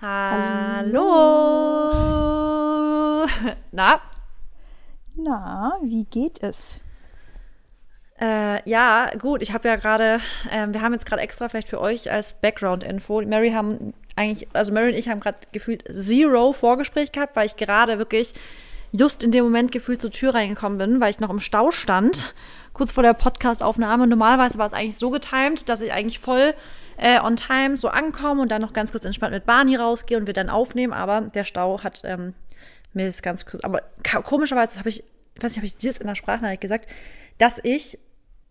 Hallo. Na? Na, wie geht es? Äh, ja, gut, ich habe ja gerade, äh, wir haben jetzt gerade extra vielleicht für euch als Background-Info, Mary haben eigentlich, also Mary und ich haben gerade gefühlt zero Vorgespräch gehabt, weil ich gerade wirklich just in dem Moment gefühlt zur Tür reingekommen bin, weil ich noch im Stau stand, kurz vor der Podcast-Aufnahme. Normalerweise war es eigentlich so getimt, dass ich eigentlich voll äh, on time so ankomme und dann noch ganz kurz entspannt mit Barney rausgehe und wir dann aufnehmen, aber der Stau hat ähm, mir das ganz kurz, aber komischerweise habe ich, ich weiß nicht, habe ich dir das in der Sprachnachricht gesagt, dass ich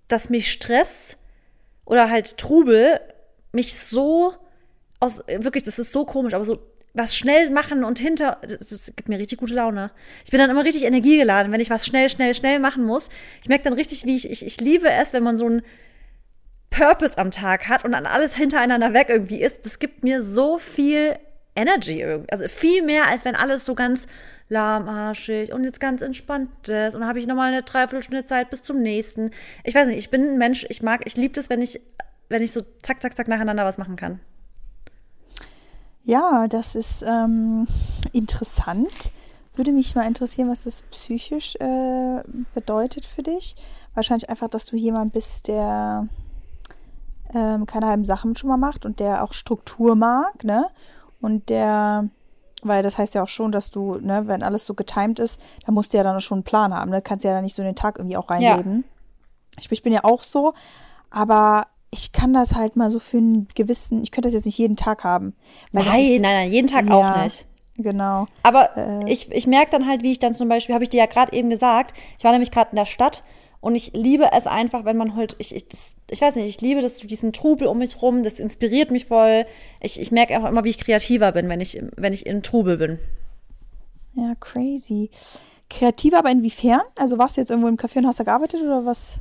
dass mich Stress oder halt Trubel mich so aus, wirklich, das ist so komisch, aber so was schnell machen und hinter, das, das, gibt mir richtig gute Laune. Ich bin dann immer richtig energiegeladen, wenn ich was schnell, schnell, schnell machen muss. Ich merke dann richtig, wie ich, ich, ich liebe es, wenn man so einen Purpose am Tag hat und dann alles hintereinander weg irgendwie ist. Das gibt mir so viel Energy irgendwie. Also viel mehr, als wenn alles so ganz lahmarschig und jetzt ganz entspannt ist. Und habe ich nochmal eine Dreiviertelstunde Zeit bis zum nächsten. Ich weiß nicht, ich bin ein Mensch, ich mag, ich liebe es, wenn ich, wenn ich so zack, zack, zack nacheinander was machen kann. Ja, das ist ähm, interessant. Würde mich mal interessieren, was das psychisch äh, bedeutet für dich. Wahrscheinlich einfach, dass du jemand bist, der ähm, keine halben Sachen schon mal macht und der auch Struktur mag, ne? Und der weil das heißt ja auch schon, dass du, ne, wenn alles so getimed ist, dann musst du ja dann schon einen Plan haben, ne? Kannst ja dann nicht so in den Tag irgendwie auch reinleben. Ja. Ich, ich bin ja auch so, aber ich kann das halt mal so für einen gewissen, ich könnte das jetzt nicht jeden Tag haben. nein, ist, nein, nein, jeden Tag ja, auch nicht. Genau. Aber äh, ich, ich merke dann halt, wie ich dann zum Beispiel, habe ich dir ja gerade eben gesagt, ich war nämlich gerade in der Stadt und ich liebe es einfach, wenn man halt, ich, ich, das, ich weiß nicht, ich liebe das, diesen Trubel um mich rum, das inspiriert mich voll. Ich, ich merke auch immer, wie ich kreativer bin, wenn ich, wenn ich in Trubel bin. Ja, crazy. Kreativer, aber inwiefern? Also warst du jetzt irgendwo im Café und hast da gearbeitet oder was?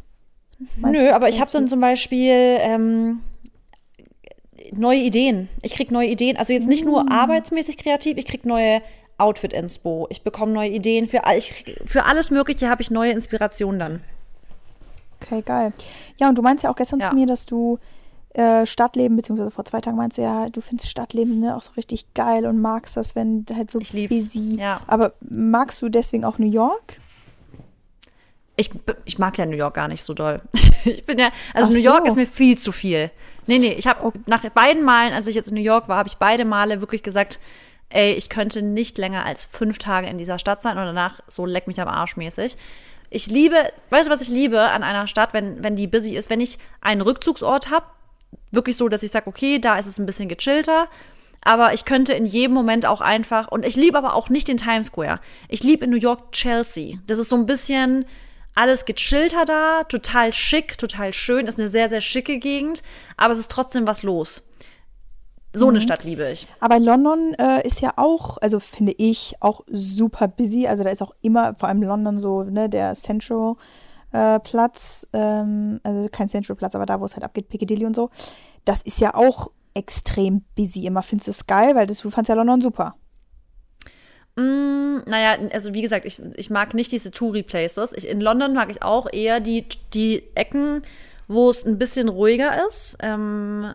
Nö, aber ich habe dann zum Beispiel ähm, neue Ideen. Ich krieg neue Ideen. Also jetzt nicht nur mm. arbeitsmäßig kreativ, ich krieg neue Outfit-Inspo. Ich bekomme neue Ideen. Für, ich, für alles Mögliche habe ich neue Inspirationen dann. Okay, geil. Ja, und du meinst ja auch gestern ja. zu mir, dass du äh, Stadtleben, beziehungsweise vor zwei Tagen meinst du ja, du findest Stadtleben ne, auch so richtig geil und magst das, wenn halt so busy. Ja. Aber magst du deswegen auch New York? Ich, ich mag ja New York gar nicht so doll. ich bin ja, also Ach New York so. ist mir viel zu viel. Nee, nee, ich habe okay. nach beiden Malen, als ich jetzt in New York war, habe ich beide Male wirklich gesagt, ey, ich könnte nicht länger als fünf Tage in dieser Stadt sein und danach so leck mich am Arsch mäßig. Ich liebe, weißt du, was ich liebe an einer Stadt, wenn, wenn die busy ist, wenn ich einen Rückzugsort habe, wirklich so, dass ich sage, okay, da ist es ein bisschen gechillter, aber ich könnte in jedem Moment auch einfach, und ich liebe aber auch nicht den Times Square. Ich liebe in New York Chelsea. Das ist so ein bisschen alles gechillter da, total schick, total schön, ist eine sehr, sehr schicke Gegend, aber es ist trotzdem was los. So eine mhm. Stadt liebe ich. Aber London äh, ist ja auch, also finde ich, auch super busy. Also da ist auch immer, vor allem London so, ne, der Central äh, Platz, ähm, also kein Central Platz, aber da, wo es halt abgeht, Piccadilly und so. Das ist ja auch extrem busy immer. Findest du es geil? Weil das, du fandst ja London super. Mm, naja, also wie gesagt, ich, ich mag nicht diese Touri-Places. in London mag ich auch eher die, die Ecken, wo es ein bisschen ruhiger ist. Ähm,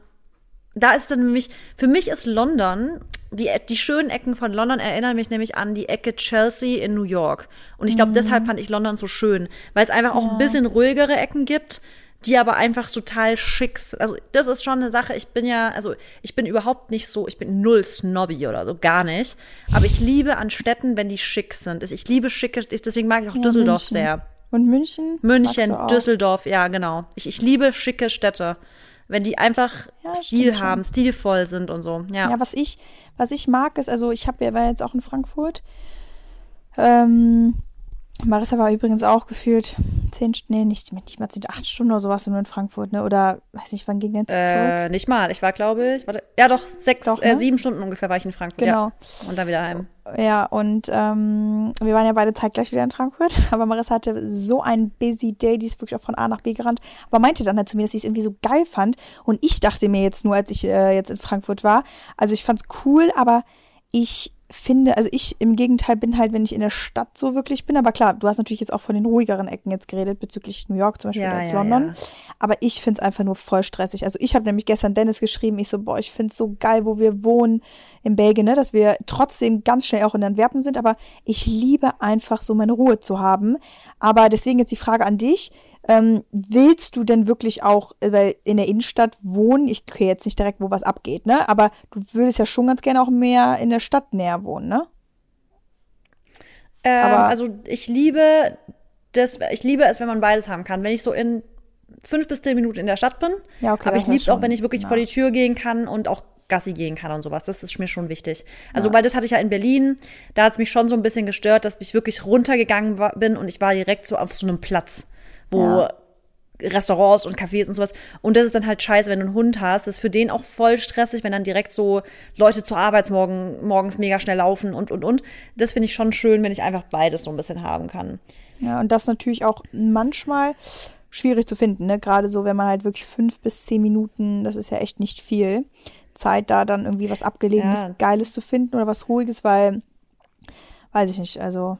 da ist dann nämlich, für mich ist London, die, die schönen Ecken von London erinnern mich nämlich an die Ecke Chelsea in New York. Und ich glaube, mhm. deshalb fand ich London so schön, weil es einfach auch ja. ein bisschen ruhigere Ecken gibt, die aber einfach total schick sind. Also, das ist schon eine Sache. Ich bin ja, also, ich bin überhaupt nicht so, ich bin null snobby oder so, gar nicht. Aber ich liebe an Städten, wenn die schick sind. Ich liebe schicke, deswegen mag ich auch ja, Düsseldorf München. sehr. Und München? München, Düsseldorf, ja, genau. Ich, ich liebe schicke Städte wenn die einfach ja, Stil haben, schon. stilvoll sind und so. Ja. ja, was ich, was ich mag, ist, also ich habe ja war jetzt auch in Frankfurt. Ähm, Marissa war übrigens auch gefühlt zehn Stunden, nee, nicht, nicht mal zehn, acht Stunden oder sowas nur in Frankfurt, ne? Oder weiß nicht, wann ging der Zug äh, zurück? Nicht mal. Ich war, glaube ich, warte, ja doch, sechs, doch, äh, ne? äh, sieben Stunden ungefähr war ich in Frankfurt. Genau. Ja. Und dann wieder heim. Ja, und ähm, wir waren ja beide zeitgleich wieder in Frankfurt. Aber Marissa hatte so einen busy Day, die ist wirklich auch von A nach B gerannt. Aber meinte dann halt zu mir, dass sie es irgendwie so geil fand. Und ich dachte mir jetzt nur, als ich äh, jetzt in Frankfurt war, also ich fand's cool, aber ich finde, also ich im Gegenteil bin halt, wenn ich in der Stadt so wirklich bin, aber klar, du hast natürlich jetzt auch von den ruhigeren Ecken jetzt geredet bezüglich New York zum Beispiel Ja, oder ja, London, ja. aber ich finde es einfach nur voll stressig. Also ich habe nämlich gestern Dennis geschrieben, ich so, boah, ich finde es so geil, wo wir wohnen in Belgien, ne, dass wir trotzdem ganz schnell auch in Antwerpen sind, aber ich liebe einfach so meine Ruhe zu haben. Aber deswegen jetzt die Frage an dich, ähm, willst du denn wirklich auch, äh, weil in der Innenstadt wohnen, ich kriege jetzt nicht direkt, wo was abgeht, ne? Aber du würdest ja schon ganz gerne auch mehr in der Stadt näher wohnen, ne? Ähm, Aber- also ich liebe das, ich liebe es, wenn man beides haben kann. Wenn ich so in fünf bis zehn Minuten in der Stadt bin, Ja, okay, aber ich liebe es auch, wenn ich wirklich nah. vor die Tür gehen kann und auch Gassi gehen kann und sowas. Das ist mir schon wichtig. Also, weil das hatte ich ja in Berlin, da hat es mich schon so ein bisschen gestört, dass ich wirklich runtergegangen war, bin und ich war direkt so auf so einem Platz, wo Ja. Restaurants und Cafés und sowas. Und das ist dann halt scheiße, wenn du einen Hund hast. Das ist für den auch voll stressig, wenn dann direkt so Leute zur Arbeit morgen, morgens mega schnell laufen und, und, und. Das finde ich schon schön, wenn ich einfach beides so ein bisschen haben kann. Ja, und das natürlich auch manchmal schwierig zu finden, ne? Gerade so, wenn man halt wirklich fünf bis zehn Minuten, das ist ja echt nicht viel, Zeit da dann irgendwie was Abgelegenes, Ja. Geiles zu finden oder was Ruhiges, weil, weiß ich nicht, also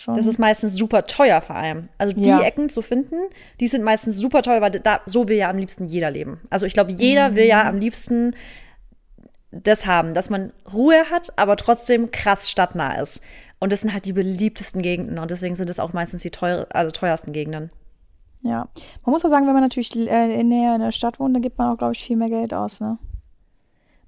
schon. Das ist meistens super teuer vor allem. Also die Ja. Ecken zu finden, die sind meistens super teuer, weil da, so will ja am liebsten jeder leben. Also ich glaube, jeder will Mhm. ja am liebsten das haben, dass man Ruhe hat, aber trotzdem krass stadtnah ist. Und das sind halt die beliebtesten Gegenden und deswegen sind es auch meistens die teuer, also teuersten Gegenden. ja. Man muss auch sagen, wenn man natürlich äh, näher in der Stadt wohnt, dann gibt man auch, glaube ich, viel mehr Geld aus, ne?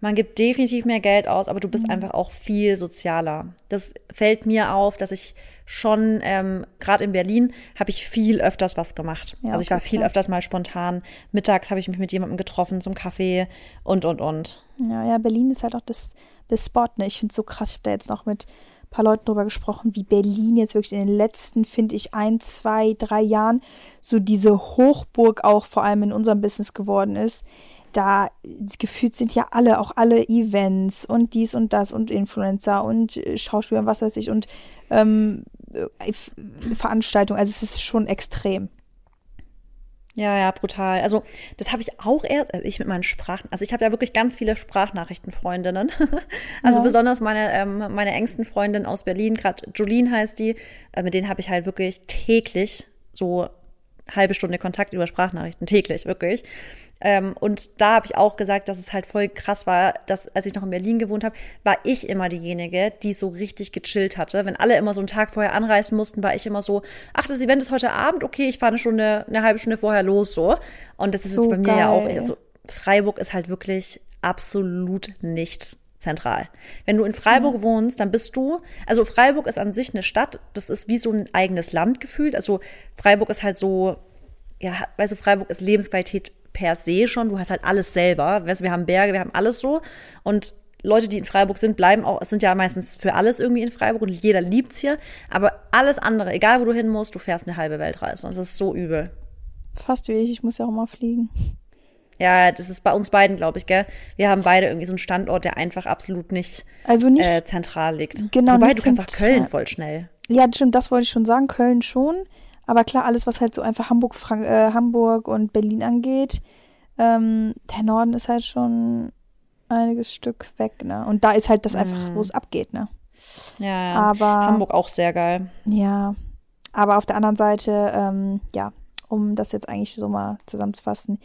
Man gibt definitiv mehr Geld aus, aber du Mhm. bist einfach auch viel sozialer. Das fällt mir auf, dass ich schon, ähm, gerade in Berlin, habe ich viel öfters was gemacht. Ja, also ich war viel klar. öfters mal spontan. Mittags habe ich mich mit jemandem getroffen zum Kaffee und, und, und. Ja, ja, Berlin ist halt auch das, das Spot, ne? Ich finde es so krass. Ich habe da jetzt noch mit ein paar Leuten drüber gesprochen, wie Berlin jetzt wirklich in den letzten, finde ich, ein, zwei, drei Jahren so diese Hochburg auch vor allem in unserem Business geworden ist. Da gefühlt sind ja alle, auch alle Events und dies und das und Influencer und äh, Schauspieler und was weiß ich und ähm, äh, Veranstaltungen. Also es ist schon extrem. Ja, ja, brutal. Also das habe ich auch erst, also ich mit meinen Sprachen, also ich habe ja wirklich ganz viele Sprachnachrichtenfreundinnen. also Ja. besonders meine, ähm, meine engsten Freundin aus Berlin, gerade Jolene heißt die, äh, mit denen habe ich halt wirklich täglich so halbe Stunde Kontakt über Sprachnachrichten, täglich, wirklich. Ähm, und da habe ich auch gesagt, dass es halt voll krass war, dass als ich noch in Berlin gewohnt habe, war ich immer diejenige, die so richtig gechillt hatte. Wenn alle immer so einen Tag vorher anreisen mussten, war ich immer so, ach, das Event ist heute Abend, okay, ich fahre eine Stunde, eine halbe Stunde vorher los, so. Und das ist So jetzt bei mir ja auch, geil. also Freiburg ist halt wirklich absolut nicht zentral. Wenn du in Freiburg wohnst, dann bist du, also Freiburg ist an sich eine Stadt, das ist wie so ein eigenes Land gefühlt. Also Freiburg ist halt so, ja, weißt du, Freiburg ist Lebensqualität per se schon. Du hast halt alles selber. Weißt du, wir haben Berge, wir haben alles so. Und Leute, die in Freiburg sind, bleiben auch, sind ja meistens für alles irgendwie in Freiburg und jeder liebt's hier. Aber alles andere, egal wo du hin musst, du fährst eine halbe Weltreise. Und das ist so übel. Fast wie ich, ich muss ja auch mal fliegen. Ja, das ist bei uns beiden, glaube ich, gell? Wir haben beide irgendwie so einen Standort, der einfach absolut nicht, Also nicht, äh, zentral liegt. Genau, Wobei, nicht du kannst auch zentral. Köln voll schnell. Ja, stimmt, das wollte ich schon sagen. Köln schon. Aber klar, alles, was halt so einfach Hamburg, Frank äh, Hamburg und Berlin angeht, ähm, der Norden ist halt schon einiges Stück weg, ne? Und da ist halt das einfach, wo es abgeht, ne? Ja, ja. Aber Hamburg auch sehr geil. ja, aber auf der anderen Seite, ähm, ja, um das jetzt eigentlich so mal zusammenzufassen,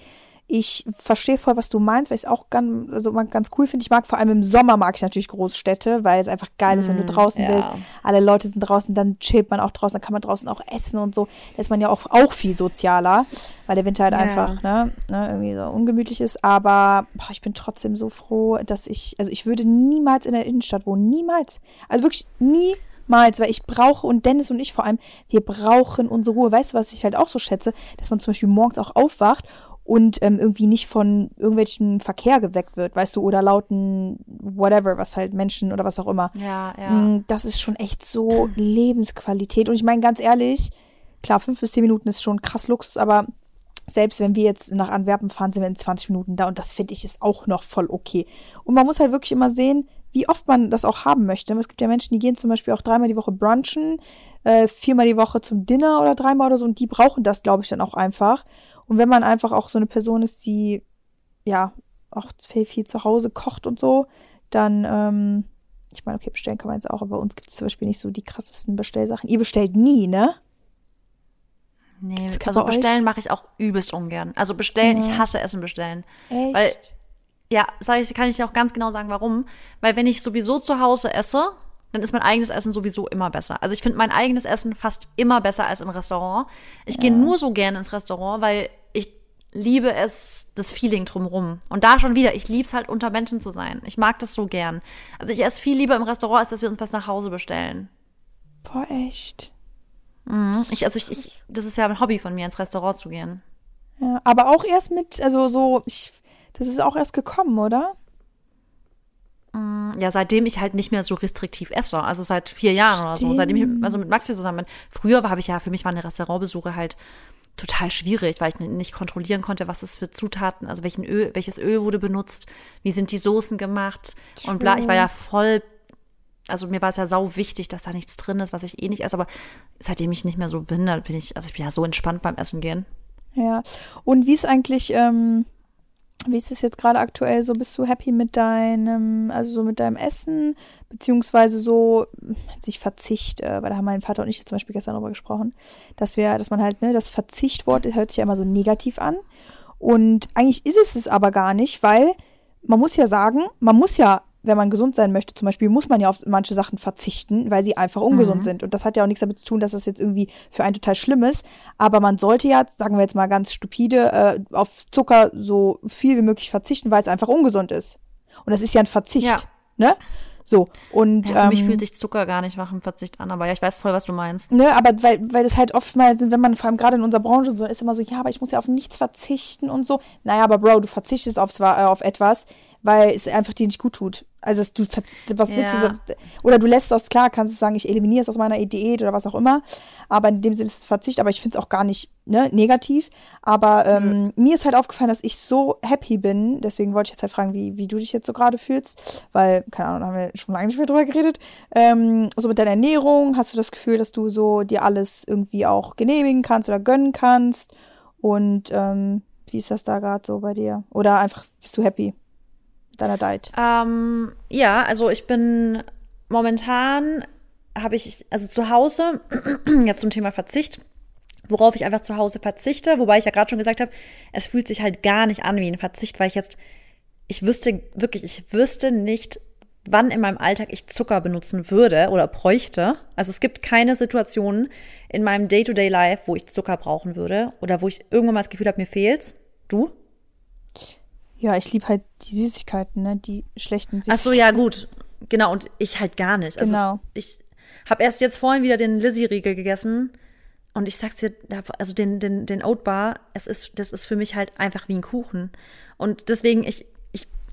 ich verstehe voll, was du meinst, weil ich es auch ganz, also ganz cool finde. Ich mag vor allem im Sommer mag ich natürlich Großstädte, weil es einfach geil ist, wenn du draußen Mm, ja. bist. Alle Leute sind draußen, dann chillt man auch draußen, dann kann man draußen auch essen und so. Da ist man ja auch, auch viel sozialer, weil der Winter halt Ja. einfach ne, ne, irgendwie so ungemütlich ist. Aber boah, ich bin trotzdem so froh, dass ich, also ich würde niemals in der Innenstadt wohnen. Niemals. Also wirklich niemals, weil ich brauche, und Dennis und ich vor allem, wir brauchen unsere Ruhe. Weißt du, was ich halt auch so schätze? Dass man zum Beispiel morgens auch aufwacht und ähm, irgendwie nicht von irgendwelchen Verkehr geweckt wird, weißt du, oder lauten whatever, was halt Menschen oder was auch immer. Ja, ja. Mm, Das ist schon echt so Lebensqualität. Und ich meine, ganz ehrlich, klar, fünf bis zehn Minuten ist schon krass Luxus, aber selbst wenn wir jetzt nach Antwerpen fahren, sind wir in 20 Minuten da und das finde ich ist auch noch voll okay. Und man muss halt wirklich immer sehen, wie oft man das auch haben möchte. Es gibt ja Menschen, die gehen zum Beispiel auch dreimal die Woche brunchen, äh, viermal die Woche zum Dinner oder dreimal oder so und die brauchen das, glaube ich, dann auch einfach. Und wenn man einfach auch so eine Person ist, die ja auch viel, viel zu Hause kocht und so, dann ähm, ich meine, okay, bestellen kann man jetzt auch, aber bei uns gibt es zum Beispiel nicht so die krassesten Bestellsachen. Ihr bestellt nie, ne? Nee, Gibt's also bestellen mache ich auch übelst ungern. Also bestellen, Ja. ich hasse Essen bestellen. Echt? Weil, ja, sag ich, kann ich dir auch ganz genau sagen, warum. Weil wenn ich sowieso zu Hause esse, dann ist mein eigenes Essen sowieso immer besser. Also ich finde mein eigenes Essen fast immer besser als im Restaurant. Ich gehe nur so gerne ins Restaurant, weil liebe es, das Feeling drumrum. Und da schon wieder, ich liebe es halt, unter Menschen zu sein. Ich mag das so gern. Also ich esse viel lieber im Restaurant, als dass wir uns was nach Hause bestellen. Boah, echt. Ich, also ich, ich, das ist ja ein Hobby von mir, ins Restaurant zu gehen. Ja, aber auch erst mit, also so, ich, das ist auch erst gekommen, oder? Ja, seitdem ich halt nicht mehr so restriktiv esse, also seit vier Jahren oder so, seitdem ich also mit Maxi zusammen bin. Früher habe ich ja, für mich waren die Restaurantbesuche halt total schwierig, weil ich nicht kontrollieren konnte, was es für Zutaten, also welchen Öl, welches Öl wurde benutzt, wie sind die Soßen gemacht und bla. Ich war ja voll, also mir war es ja sau wichtig, dass da nichts drin ist, was ich eh nicht esse, aber seitdem ich nicht mehr so bin, da bin ich, also ich bin ja so entspannt beim Essen gehen. Ja. Und wie ist eigentlich, ähm, wie ist es jetzt gerade aktuell so? Bist du happy mit deinem, also so mit deinem Essen, beziehungsweise so sich Verzicht, äh, weil da haben mein Vater und ich zum Beispiel gestern darüber gesprochen, dass wir, dass man halt, ne, das Verzichtwort hört sich ja immer so negativ an. Und eigentlich ist es es aber gar nicht, weil man muss ja sagen, man muss ja, wenn man gesund sein möchte, zum Beispiel, muss man ja auf manche Sachen verzichten, weil sie einfach ungesund sind. Und das hat ja auch nichts damit zu tun, dass das jetzt irgendwie für einen total schlimm ist. Aber man sollte ja, sagen wir jetzt mal ganz stupide, äh, auf Zucker so viel wie möglich verzichten, weil es einfach ungesund ist. Und das ist ja ein Verzicht. Ja. Ne? So. Und Ja, für mich ähm, fühlt sich Zucker gar nicht nach einem Verzicht an, aber ja, ich weiß voll, was du meinst. Ne, aber weil, weil das halt oftmals, wenn man vor allem gerade in unserer Branche so ist, immer so, ja, aber ich muss ja auf nichts verzichten und so. Naja, aber Bro, du verzichtest auf, zwar, äh, auf etwas, weil es einfach dir nicht gut tut. Also es- du was willst du Ja. so, oder du lässt das klar, kannst du sagen, ich eliminiere es aus meiner Diät oder was auch immer. Aber in dem Sinne ist es Verzicht, aber ich finde es auch gar nicht ne, negativ. Aber ähm, mir ist halt aufgefallen, dass ich so happy bin. Deswegen wollte ich jetzt halt fragen, wie, wie du dich jetzt so gerade fühlst. Weil, keine Ahnung, da haben wir schon lange nicht mehr drüber geredet. Ähm, so mit deiner Ernährung, hast du das Gefühl, dass du so dir alles irgendwie auch genehmigen kannst oder gönnen kannst? Und ähm, wie ist das da gerade so bei dir? Oder einfach bist du happy deiner Diet? Ähm, ja, also ich bin momentan habe ich, also zu Hause, jetzt zum Thema Verzicht, worauf ich einfach zu Hause verzichte, wobei ich ja gerade schon gesagt habe, es fühlt sich halt gar nicht an wie ein Verzicht, weil ich jetzt, ich wüsste wirklich, ich wüsste nicht, wann in meinem Alltag ich Zucker benutzen würde oder bräuchte. Also es gibt keine Situationen in meinem Day-to-Day-Life, wo ich Zucker brauchen würde oder wo ich irgendwann mal das Gefühl habe, mir fehlt's. Du? Ja, ich liebe halt die Süßigkeiten, ne? Die schlechten Ach Süßigkeiten. so, ja, gut. Genau, und ich halt gar nicht. Also Genau. Ich habe erst jetzt vorhin wieder den Lizzie-Riegel gegessen und ich sag's dir, also den, den, den Oat Bar, es ist, das ist für mich halt einfach wie ein Kuchen. Und deswegen, ich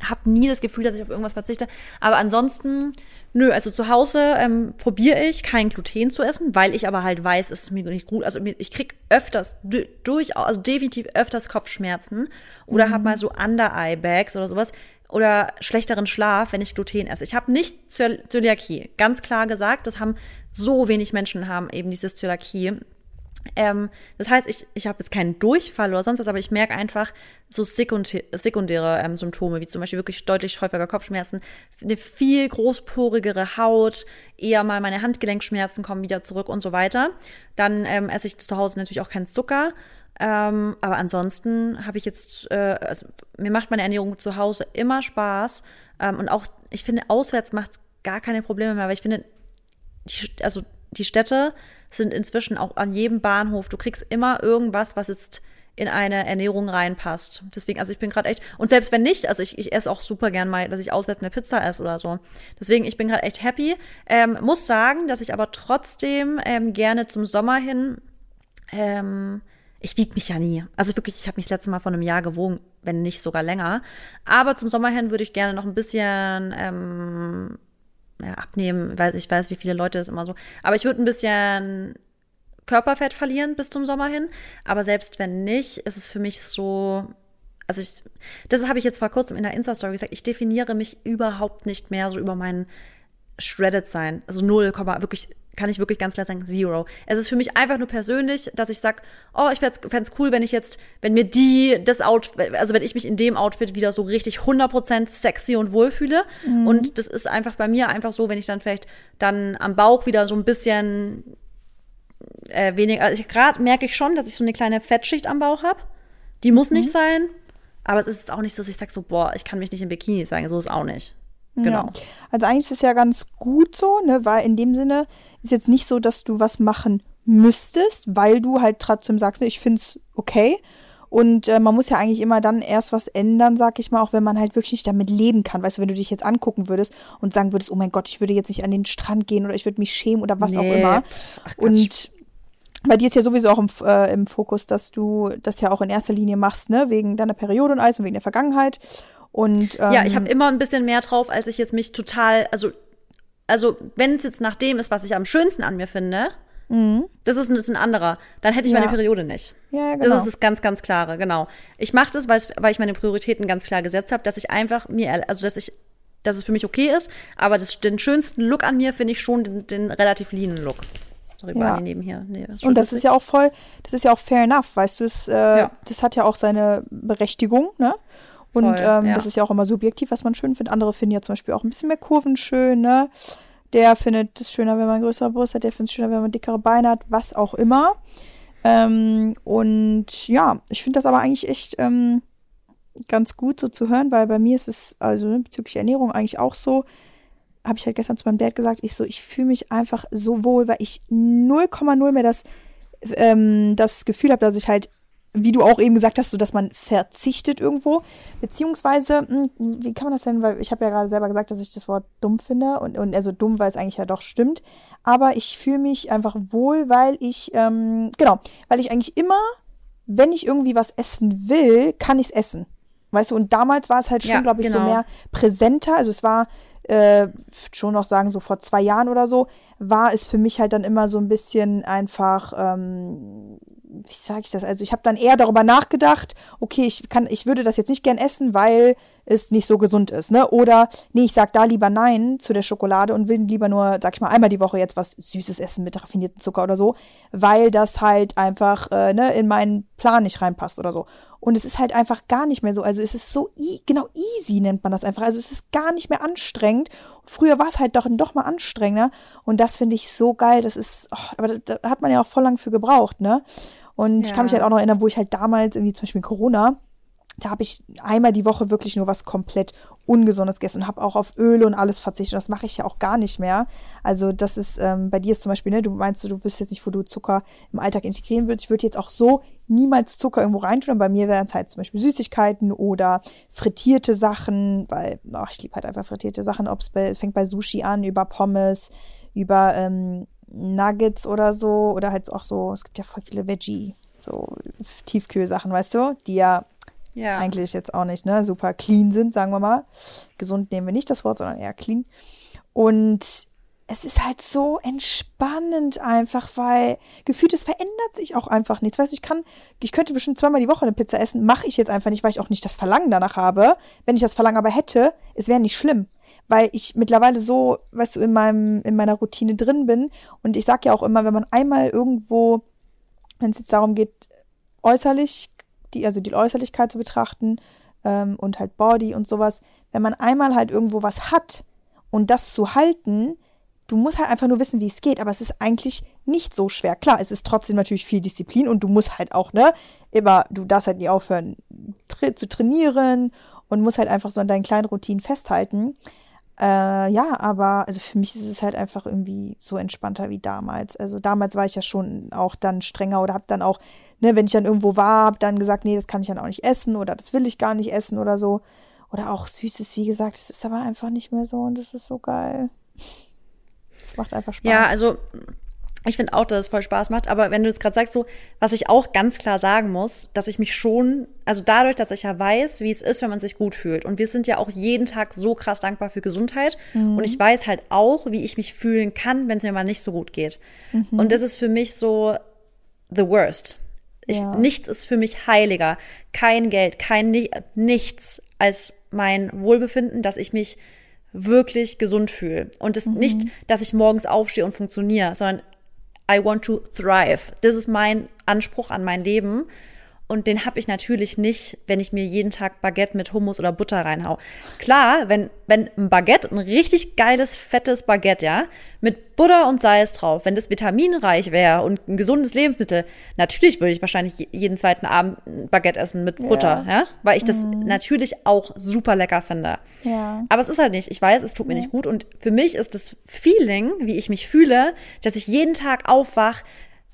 habe nie das Gefühl, dass ich auf irgendwas verzichte. Aber ansonsten, nö, also zu Hause ähm, probiere ich kein Gluten zu essen, weil ich aber halt weiß, es ist mir nicht gut. Also ich krieg öfters, du- durchaus, also definitiv öfters Kopfschmerzen oder hab mal so Under-Eye-Bags oder sowas oder schlechteren Schlaf, wenn ich Gluten esse. Ich habe nicht Zöl- Zöliakie, ganz klar gesagt. Das haben so wenig Menschen haben eben dieses Zöliakie. Ähm, das heißt, ich, ich habe jetzt keinen Durchfall oder sonst was, aber ich merke einfach so sekundä sekundäre ähm, Symptome, wie zum Beispiel wirklich deutlich häufiger Kopfschmerzen, eine viel großporigere Haut, eher mal meine Handgelenkschmerzen kommen wieder zurück und so weiter. Dann ähm, esse ich zu Hause natürlich auch keinen Zucker. Ähm, aber ansonsten habe ich jetzt, äh, also mir macht meine Ernährung zu Hause immer Spaß. Ähm, und auch, ich finde, auswärts macht gar keine Probleme mehr, weil ich finde, also die Städte sind inzwischen auch an jedem Bahnhof. Du kriegst immer irgendwas, was jetzt in eine Ernährung reinpasst. Deswegen, also ich bin gerade echt, und selbst wenn nicht, also ich, ich esse auch super gern mal, dass ich auswärts eine Pizza esse oder so. Deswegen, ich bin gerade echt happy. Ähm, muss sagen, dass ich aber trotzdem ähm, gerne zum Sommer hin, ähm, ich wiege mich ja nie. Also wirklich, ich habe mich das letzte Mal vor einem Jahr gewogen, wenn nicht sogar länger. Aber zum Sommer hin würde ich gerne noch ein bisschen ähm, ja, abnehmen, weil ich weiß, wie viele Leute das immer so. Aber ich würde ein bisschen Körperfett verlieren bis zum Sommer hin. Aber selbst wenn nicht, ist es für mich so. Also ich, das habe ich jetzt vor kurzem in der Insta-Story gesagt, ich definiere mich überhaupt nicht mehr so über meinen Shredded sein. Also null, Komma, wirklich kann ich wirklich ganz klar sagen, zero. Es ist für mich einfach nur persönlich, dass ich sag, oh, ich fände es cool, wenn ich jetzt, wenn mir die, das Outfit, also wenn ich mich in dem Outfit wieder so richtig 100% sexy und wohl fühle. Mhm. Und das ist einfach bei mir einfach so, wenn ich dann vielleicht dann am Bauch wieder so ein bisschen äh, weniger, also gerade merke ich schon, dass ich so eine kleine Fettschicht am Bauch habe. Die muss nicht mhm. sein, aber es ist auch nicht so, dass ich sage so, boah, ich kann mich nicht im Bikini zeigen, so ist auch nicht. Genau. Ja. Also eigentlich ist es ja ganz gut so, ne, weil in dem Sinne ist jetzt nicht so, dass du was machen müsstest, weil du halt trotzdem sagst, ne, ich finde es okay. Und äh, man muss ja eigentlich immer dann erst was ändern, sag ich mal, auch wenn man halt wirklich nicht damit leben kann. Weißt du, wenn du dich jetzt angucken würdest und sagen würdest, oh mein Gott, ich würde jetzt nicht an den Strand gehen oder ich würde mich schämen oder was nee. auch immer. Ach, und bei dir ist ja sowieso auch im, äh, im Fokus, dass du das ja auch in erster Linie machst, ne, wegen deiner Periode und alles und wegen der Vergangenheit. Und, ähm, ja, ich habe immer ein bisschen mehr drauf, als ich jetzt mich total, also, also wenn es jetzt nach dem ist, was ich am schönsten an mir finde, mhm. das ist ein, ein anderer, dann hätte ich ja. meine Periode nicht. Ja, genau. Das ist das ganz, ganz klare, genau. Ich mache das, weil ich meine Prioritäten ganz klar gesetzt habe, dass ich einfach mir, also dass ich dass es für mich okay ist, aber das, den schönsten Look an mir finde ich schon den, den relativ leanen Look. Sorry, ja. Barney nebenher. Nee, und das ist ja auch voll, das ist ja auch fair enough, weißt du, es, äh, ja. das hat ja auch seine Berechtigung, ne? Und Voll, ähm, ja. das ist ja auch immer subjektiv, was man schön findet. Andere finden ja zum Beispiel auch ein bisschen mehr Kurven schön, ne? Der findet es schöner, wenn man größere Brust hat, der findet es schöner, wenn man dickere Beine hat, was auch immer. Ähm, und ja, ich finde das aber eigentlich echt ähm, ganz gut so zu hören, weil bei mir ist es, also ne, bezüglich Ernährung eigentlich auch so, habe ich halt gestern zu meinem Dad gesagt, ich so, ich fühle mich einfach so wohl, weil ich 0,0 mehr das, ähm, das Gefühl habe, dass ich halt wie du auch eben gesagt hast, so dass man verzichtet irgendwo. Beziehungsweise, hm, wie kann man das denn, weil ich habe ja gerade selber gesagt, dass ich das Wort dumm finde und, und also dumm, weil es eigentlich ja doch stimmt. Aber ich fühle mich einfach wohl, weil ich, ähm, genau, weil ich eigentlich immer, wenn ich irgendwie was essen will, kann ich es essen. Weißt du, und damals war es halt schon, ja, glaube ich, genau. so mehr präsenter. Also es war äh, schon noch sagen, so vor zwei Jahren oder so, war es für mich halt dann immer so ein bisschen einfach, ähm, wie sage ich das? Also ich habe dann eher darüber nachgedacht, okay, ich kann, ich würde das jetzt nicht gern essen, weil es nicht so gesund ist, ne? Oder nee, ich sag da lieber nein zu der Schokolade und will lieber nur, sag ich mal, einmal die Woche jetzt was Süßes essen mit raffinierten Zucker oder so, weil das halt einfach äh, ne, in meinen Plan nicht reinpasst oder so. Und es ist halt einfach gar nicht mehr so. Also es ist so, e genau, easy nennt man das einfach. Also es ist gar nicht mehr anstrengend. Früher war es halt doch, doch mal anstrengender. Und das finde ich so geil. Das ist, oh, aber da, da, hat man ja auch voll lang für gebraucht, ne? Und ja. ich kann mich halt auch noch erinnern, wo ich halt damals irgendwie zum Beispiel Corona, da habe ich einmal die Woche wirklich nur was komplett Ungesundes gegessen und habe auch auf Öl und alles verzichtet. Das mache ich ja auch gar nicht mehr. Also das ist, ähm, bei dir ist zum Beispiel, ne, du meinst, du wüsstest jetzt nicht, wo du Zucker im Alltag integrieren würdest. Ich würde jetzt auch so niemals Zucker irgendwo reintun. Bei mir wären es halt zum Beispiel Süßigkeiten oder frittierte Sachen, weil, ach, ich liebe halt einfach frittierte Sachen. Ob es fängt bei Sushi an, über Pommes, über ähm, Nuggets oder so. Oder halt auch so, es gibt ja voll viele Veggie, so Tiefkühlsachen, weißt du, die ja ja. eigentlich jetzt auch nicht, ne, super clean sind, sagen wir mal. Gesund nehmen wir nicht das Wort, sondern eher clean. Und es ist halt so entspannend einfach, weil gefühlt es verändert sich auch einfach nichts. Weißt du, ich kann, ich könnte bestimmt zweimal die Woche eine Pizza essen, mache ich jetzt einfach nicht, weil ich auch nicht das Verlangen danach habe. Wenn ich das Verlangen aber hätte, es wäre nicht schlimm, weil ich mittlerweile so, weißt du, in meinem in meiner Routine drin bin und ich sag ja auch immer, wenn man einmal irgendwo, wenn es jetzt darum geht, äußerlich die, also die Äußerlichkeit zu betrachten ähm, und halt Body und sowas, wenn man einmal halt irgendwo was hat und das zu halten, du musst halt einfach nur wissen, wie es geht, aber es ist eigentlich nicht so schwer. Klar, es ist trotzdem natürlich viel Disziplin und du musst halt auch, ne, immer, du darfst halt nie aufhören tra zu trainieren und musst halt einfach so an deinen kleinen Routinen festhalten. Äh, ja, aber also für mich ist es halt einfach irgendwie so entspannter wie damals. Also damals war ich ja schon auch dann strenger oder hab dann auch, ne, wenn ich dann irgendwo war, hab dann gesagt, nee, das kann ich dann auch nicht essen oder das will ich gar nicht essen oder so. Oder auch Süßes, wie gesagt, es ist aber einfach nicht mehr so und das ist so geil. Es macht einfach Spaß. Ja, also ich finde auch, dass es voll Spaß macht, aber wenn du jetzt gerade sagst, so, was ich auch ganz klar sagen muss, dass ich mich schon, also dadurch, dass ich ja weiß, wie es ist, wenn man sich gut fühlt. Und wir sind ja auch jeden Tag so krass dankbar für Gesundheit. Mhm. Und ich weiß halt auch, wie ich mich fühlen kann, wenn es mir mal nicht so gut geht. Mhm. Und das ist für mich so the worst. Ich, ja. Nichts ist für mich heiliger. Kein Geld, kein nichts als mein Wohlbefinden, dass ich mich wirklich gesund fühle. Und es mhm. nicht, dass ich morgens aufstehe und funktioniere, sondern I want to thrive. Das ist mein Anspruch an mein Leben. Und den habe ich natürlich nicht, wenn ich mir jeden Tag Baguette mit Hummus oder Butter reinhau. Klar, wenn, wenn ein Baguette, ein richtig geiles, fettes Baguette, ja, mit Butter und Salz drauf, wenn das vitaminreich wäre und ein gesundes Lebensmittel, natürlich würde ich wahrscheinlich jeden zweiten Abend ein Baguette essen mit Butter, ja, weil ich das mhm. natürlich auch super lecker finde. Ja. Aber es ist halt nicht. Ich weiß, es tut mir ja. nicht gut. Und für mich ist das Feeling, wie ich mich fühle, dass ich jeden Tag aufwach,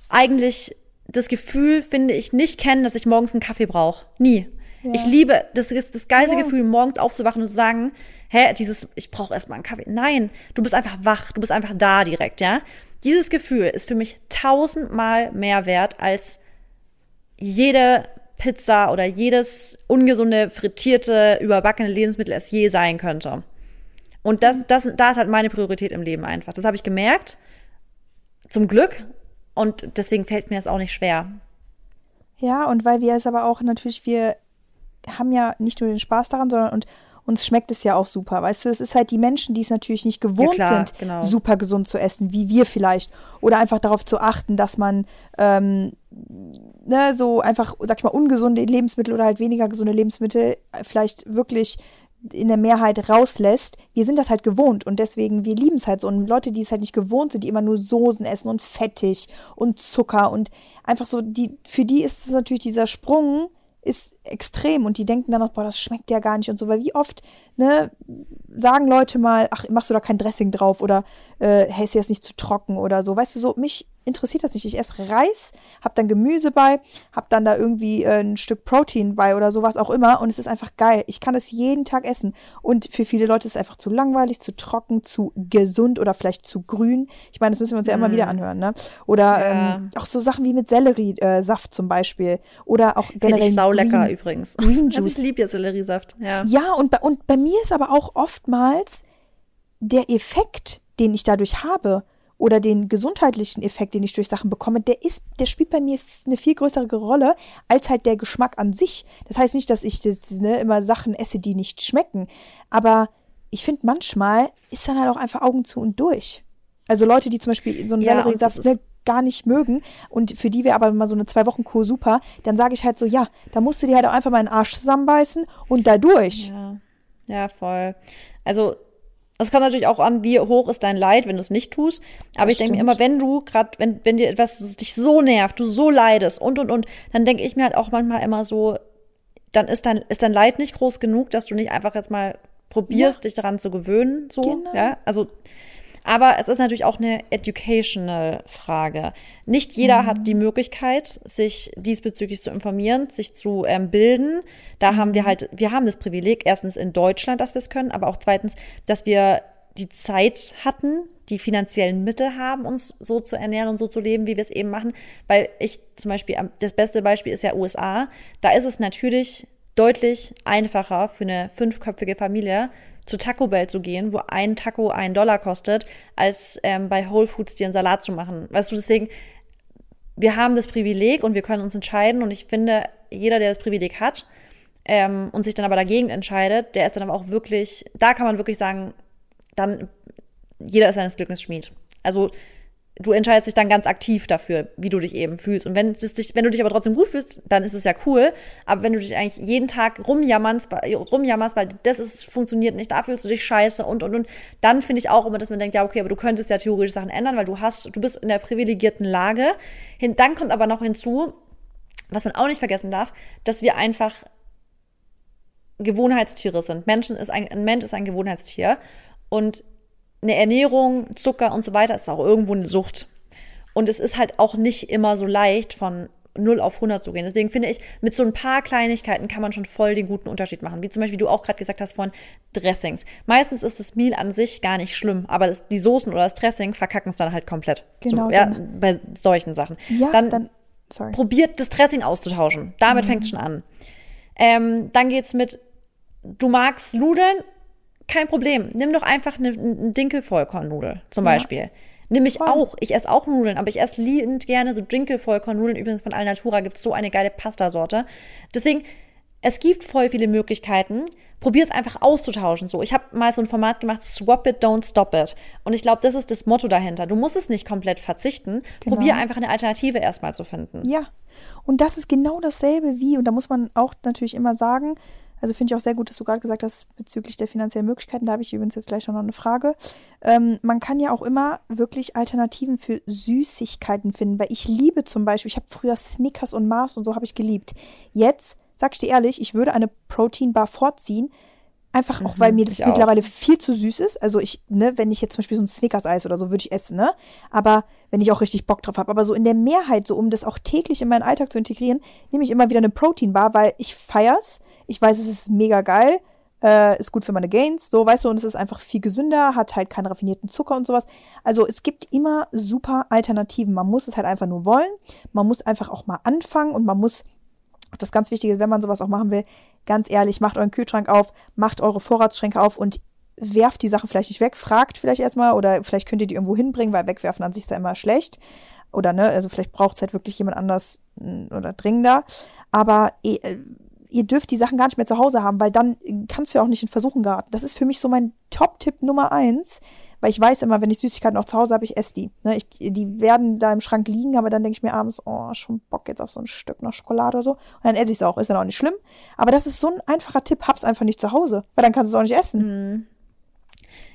eigentlich das Gefühl, finde ich, nicht kennen, dass ich morgens einen Kaffee brauche. Nie. Ja. Ich liebe, das ist das geilste ja. Gefühl, morgens aufzuwachen und zu sagen, hä, dieses, ich brauche erstmal einen Kaffee. Nein, du bist einfach wach, du bist einfach da direkt, ja. Dieses Gefühl ist für mich tausendmal mehr wert als jede Pizza oder jedes ungesunde, frittierte, überbackene Lebensmittel es je sein könnte. Und das, das, da ist halt meine Priorität im Leben einfach. Das habe ich gemerkt. Zum Glück. Und deswegen fällt mir das auch nicht schwer. Ja, und weil wir es aber auch natürlich, wir haben ja nicht nur den Spaß daran, sondern und uns schmeckt es ja auch super. Weißt du, es ist halt die Menschen, die es natürlich nicht gewohnt ja, klar, sind, genau. super gesund zu essen, wie wir vielleicht. Oder einfach darauf zu achten, dass man ähm, ne, so einfach, sag ich mal, ungesunde Lebensmittel oder halt weniger gesunde Lebensmittel vielleicht wirklich in der Mehrheit rauslässt, wir sind das halt gewohnt und deswegen, wir lieben es halt so. Und Leute, die es halt nicht gewohnt sind, die immer nur Soßen essen und fettig und Zucker und einfach so, die, für die ist es natürlich dieser Sprung ist extrem und die denken dann noch, boah, das schmeckt ja gar nicht und so, weil wie oft, ne, sagen Leute mal, ach, machst du da kein Dressing drauf oder äh, hey, ist jetzt nicht zu trocken oder so, weißt du, so, mich interessiert das nicht. Ich esse Reis, hab dann Gemüse bei, hab dann da irgendwie äh, ein Stück Protein bei oder sowas auch immer und es ist einfach geil. Ich kann es jeden Tag essen und für viele Leute ist es einfach zu langweilig, zu trocken, zu gesund oder vielleicht zu grün. Ich meine, das müssen wir uns ja immer mm. wieder anhören, ne? Oder ja. ähm, auch so Sachen wie mit Selleriesaft äh, zum Beispiel oder auch generell. Finde ich saulecker Green, übrigens. Green Juice. Also ich liebe ja Selleriesaft, ja. Ja, und bei, und bei mir ist aber auch oftmals der Effekt, den ich dadurch habe, oder den gesundheitlichen Effekt, den ich durch Sachen bekomme, der ist, der spielt bei mir eine viel größere Rolle als halt der Geschmack an sich. Das heißt nicht, dass ich das, ne, immer Sachen esse, die nicht schmecken, aber ich finde manchmal ist dann halt auch einfach Augen zu und durch. Also Leute, die zum Beispiel so einen ja, Selleriesaft ne, gar nicht mögen und für die wäre aber mal so eine zwei Wochen Kur super, dann sage ich halt so, ja, da musst du dir halt auch einfach mal einen Arsch zusammenbeißen und da durch. Ja, ja voll. Also es kommt natürlich auch an, wie hoch ist dein Leid, wenn du es nicht tust. Aber das ich denke mir immer, wenn du gerade, wenn, wenn dir etwas dich so nervt, du so leidest und und und, dann denke ich mir halt auch manchmal immer so, dann ist dein, ist dein Leid nicht groß genug, dass du nicht einfach jetzt mal probierst, ja. dich daran zu gewöhnen. So, genau. ja. Also aber es ist natürlich auch eine educational Frage. Nicht jeder mhm. hat die Möglichkeit, sich diesbezüglich zu informieren, sich zu ähm, bilden. Da mhm. haben wir halt, wir haben das Privileg, erstens in Deutschland, dass wir es können, aber auch zweitens, dass wir die Zeit hatten, die finanziellen Mittel haben, uns so zu ernähren und so zu leben, wie wir es eben machen. Weil ich zum Beispiel, das beste Beispiel ist ja USA. Da ist es natürlich deutlich einfacher für eine fünfköpfige Familie zu Taco Bell zu gehen, wo ein Taco einen Dollar kostet, als ähm, bei Whole Foods dir einen Salat zu machen. Weißt du, deswegen, wir haben das Privileg und wir können uns entscheiden und ich finde, jeder, der das Privileg hat ähm, und sich dann aber dagegen entscheidet, der ist dann aber auch wirklich, da kann man wirklich sagen, dann jeder ist seines Glückes Schmied. Also du entscheidest dich dann ganz aktiv dafür, wie du dich eben fühlst. Und wenn, es dich, wenn du dich aber trotzdem gut fühlst, dann ist es ja cool. Aber wenn du dich eigentlich jeden Tag rumjammerst, rumjammerst weil das ist, funktioniert nicht, da fühlst du dich scheiße und, und, und, dann finde ich auch immer, dass man denkt, ja, okay, aber du könntest ja theoretisch Sachen ändern, weil du hast, du bist in der privilegierten Lage. Dann kommt aber noch hinzu, was man auch nicht vergessen darf, dass wir einfach Gewohnheitstiere sind. Menschen ist ein, ein Mensch ist ein Gewohnheitstier. Und eine Ernährung, Zucker und so weiter ist auch irgendwo eine Sucht. Und es ist halt auch nicht immer so leicht von 0 auf 100 zu gehen. Deswegen finde ich, mit so ein paar Kleinigkeiten kann man schon voll den guten Unterschied machen. Wie zum Beispiel, wie du auch gerade gesagt hast, von Dressings. Meistens ist das Meal an sich gar nicht schlimm, aber das, die Soßen oder das Dressing verkacken es dann halt komplett. Genau. So, ja, bei solchen Sachen. Ja, dann, dann sorry. probiert das Dressing auszutauschen. Damit mhm. fängt es schon an. Ähm, dann geht's mit, du magst Nudeln, kein Problem. Nimm doch einfach eine, eine Dinkelvollkornnudel zum Beispiel. Ja. Nimm ich auch. Ich esse auch Nudeln, aber ich esse liebend gerne so Dinkelvollkornnudeln. Übrigens von Alnatura gibt es so eine geile Pastasorte. Deswegen Es gibt voll viele Möglichkeiten. Probier es einfach auszutauschen. So, ich habe mal so ein Format gemacht, Swap it, don't stop it. Und ich glaube, das ist das Motto dahinter. Du musst es nicht komplett verzichten. Genau. Probier einfach eine Alternative erstmal zu finden. Ja. Und das ist genau dasselbe wie, und da muss man auch natürlich immer sagen, also finde ich auch sehr gut, dass du gerade gesagt hast, bezüglich der finanziellen Möglichkeiten, da habe ich übrigens jetzt gleich noch eine Frage. Ähm, man kann ja auch immer wirklich Alternativen für Süßigkeiten finden, weil ich liebe zum Beispiel, ich habe früher Snickers und Mars und so habe ich geliebt. Jetzt, sag ich dir ehrlich, ich würde eine Proteinbar vorziehen, Einfach auch, weil mir das ich auch. mittlerweile viel zu süß ist. Also ich, ne, wenn ich jetzt zum Beispiel so ein Snickers-Eis oder so würde ich essen, ne? Aber wenn ich auch richtig Bock drauf habe. Aber so in der Mehrheit, so um das auch täglich in meinen Alltag zu integrieren, nehme ich immer wieder eine Proteinbar, weil ich feier's. Ich weiß, es ist mega geil. Äh, ist gut für meine Gains, so, weißt du, und es ist einfach viel gesünder, hat halt keinen raffinierten Zucker und sowas. Also es gibt immer super Alternativen. Man muss es halt einfach nur wollen. Man muss einfach auch mal anfangen und man muss das ganz Wichtige ist, wenn man sowas auch machen will, ganz ehrlich, macht euren Kühlschrank auf, macht eure Vorratsschränke auf und werft die Sachen vielleicht nicht weg, fragt vielleicht erstmal oder vielleicht könnt ihr die irgendwo hinbringen, weil wegwerfen an sich ist ja immer schlecht. Oder ne, also vielleicht braucht es halt wirklich jemand anders mm, oder dringender. Aber ihr, ihr dürft die Sachen gar nicht mehr zu Hause haben, weil dann kannst du ja auch nicht in Versuchen geraten. Das ist für mich so mein Top-Tipp Nummer eins, weil ich weiß immer, wenn ich Süßigkeiten auch zu Hause habe, ich esse die. Ne, ich, die werden da im Schrank liegen, aber dann denke ich mir abends, oh, schon Bock jetzt auf so ein Stück noch Schokolade oder so. Und dann esse ich es auch. Ist dann auch nicht schlimm. Aber das ist so ein einfacher Tipp, hab's einfach nicht zu Hause, weil dann kannst du es auch nicht essen.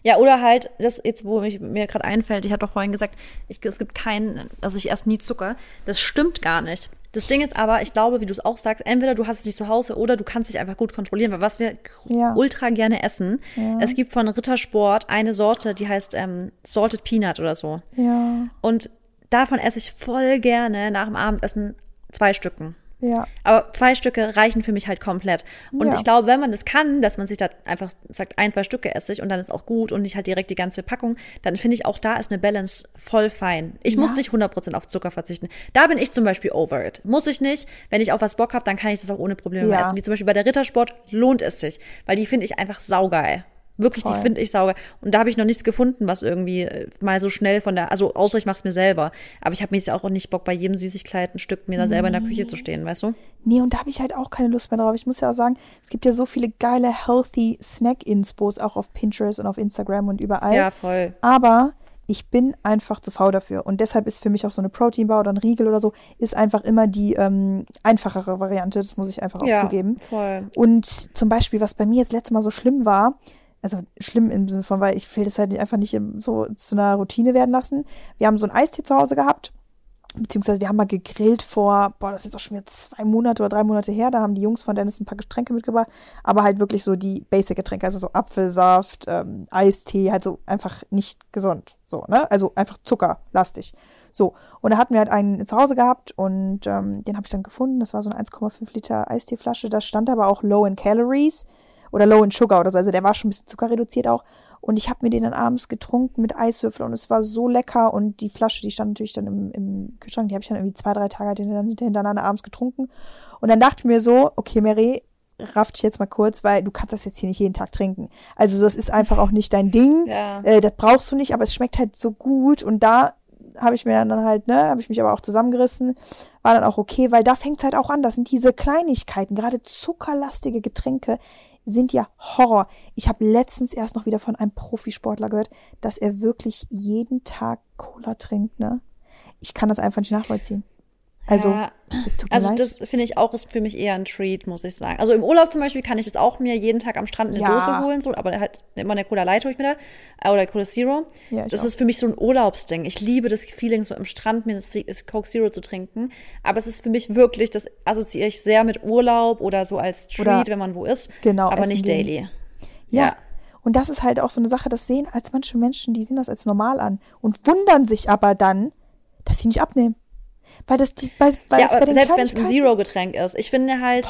Ja, oder halt, das jetzt, wo mich, mir gerade einfällt, ich hatte doch vorhin gesagt, ich, es gibt keinen, also ich esse nie Zucker. Das stimmt gar nicht. Das Ding ist aber, ich glaube, wie du es auch sagst, entweder du hast es nicht zu Hause oder du kannst dich einfach gut kontrollieren, weil was wir Ja. ultra gerne essen, es gibt von Rittersport eine Sorte, die heißt ähm, Salted Peanut oder so. Ja, Und davon esse ich voll gerne nach dem Abendessen zwei Stücken. Ja. Aber zwei Stücke reichen für mich halt komplett. Und Ja. ich glaube, wenn man das kann, dass man sich da einfach sagt, ein, zwei Stücke esse ich und dann ist auch gut und nicht halt direkt die ganze Packung, dann finde ich auch da ist eine Balance voll fein. Ich muss Ja. nicht 100% auf Zucker verzichten. Da bin ich zum Beispiel over it. Muss ich nicht. Wenn ich auf was Bock habe, dann kann ich das auch ohne Probleme Ja. essen. Wie zum Beispiel bei der Rittersport lohnt es sich, weil die finde ich einfach saugeil. Wirklich, Voll. die finde ich saugeil. Und da habe ich noch nichts gefunden, was irgendwie äh, mal so schnell von der, also außer ich mache es mir selber. Aber ich habe mir jetzt auch nicht Bock, bei jedem Süßigkeit ein Stück mir da selber in der Küche zu stehen, weißt du? Nee, und da habe ich halt auch keine Lust mehr drauf. Ich muss ja auch sagen, es gibt ja so viele geile, healthy Snack-Inspos auch auf Pinterest und auf Instagram und überall. Ja, voll. Aber ich bin einfach zu faul dafür. Und deshalb ist für mich auch so eine Proteinbar oder ein Riegel oder so, ist einfach immer die ähm, einfachere Variante. Das muss ich einfach auch Ja, zugeben. voll. Und zum Beispiel, was bei mir jetzt letztes Mal so schlimm war, also schlimm im Sinne von, weil ich will das halt einfach nicht so zu einer Routine werden lassen. Wir haben so ein Eistee zu Hause gehabt, beziehungsweise wir haben mal gegrillt vor, boah, das ist auch schon wieder zwei Monate oder drei Monate her. Da haben die Jungs von Dennis ein paar Getränke mitgebracht, aber halt wirklich so die Basic-Getränke, also so Apfelsaft, ähm, Eistee, halt so einfach nicht gesund, so, ne? Also einfach zuckerlastig. So, und da hatten wir halt einen zu Hause gehabt und ähm, den habe ich dann gefunden. Das war so eine 1,5 Liter Eisteeflasche. Da stand aber auch Low in Calories oder Low in Sugar oder so. Also der war schon ein bisschen zuckerreduziert auch. Und ich habe mir den dann abends getrunken mit Eiswürfel und es war so lecker. Und die Flasche, die stand natürlich dann im, im Kühlschrank, die habe ich dann irgendwie zwei, drei Tage hintereinander, abends getrunken. Und dann dachte ich mir so, okay, Mary, raff dich jetzt mal kurz, weil du kannst das jetzt hier nicht jeden Tag trinken. Also das ist einfach auch nicht dein Ding. Ja. Äh, das brauchst du nicht, aber es schmeckt halt so gut. Und da habe ich mir dann halt, ne, habe ich mich aber auch zusammengerissen. War dann auch okay, weil da fängt's halt auch an. Das sind diese Kleinigkeiten, gerade zuckerlastige Getränke sind ja Horror. Ich habe letztens erst noch wieder von einem Profisportler gehört, dass er wirklich jeden Tag Cola trinkt, ne? Ich kann das einfach nicht nachvollziehen. Also, Ja. Also das finde ich auch ist für mich eher ein Treat, muss ich sagen. Also im Urlaub zum Beispiel kann ich das auch mir jeden Tag am Strand eine Ja. Dose holen, so, aber halt immer eine Cola Light hole ich mir da äh, oder Cola Zero. Ja, das auch. ist für mich so ein Urlaubsding. Ich liebe das Feeling, so am Strand mir das Coke Zero zu trinken. Aber es ist für mich wirklich, das assoziiere ich sehr mit Urlaub oder so als Treat, Oder- wenn man wo ist. Genau, aber nicht gehen. daily. Ja. Ja. Und das ist halt auch so eine Sache, das sehen als manche Menschen, die sehen das als normal an und wundern sich aber dann, dass sie nicht abnehmen. Weil das, die, bei, weil Ja, es bei den selbst wenn es ein Zero-Getränk ist. Ich finde halt,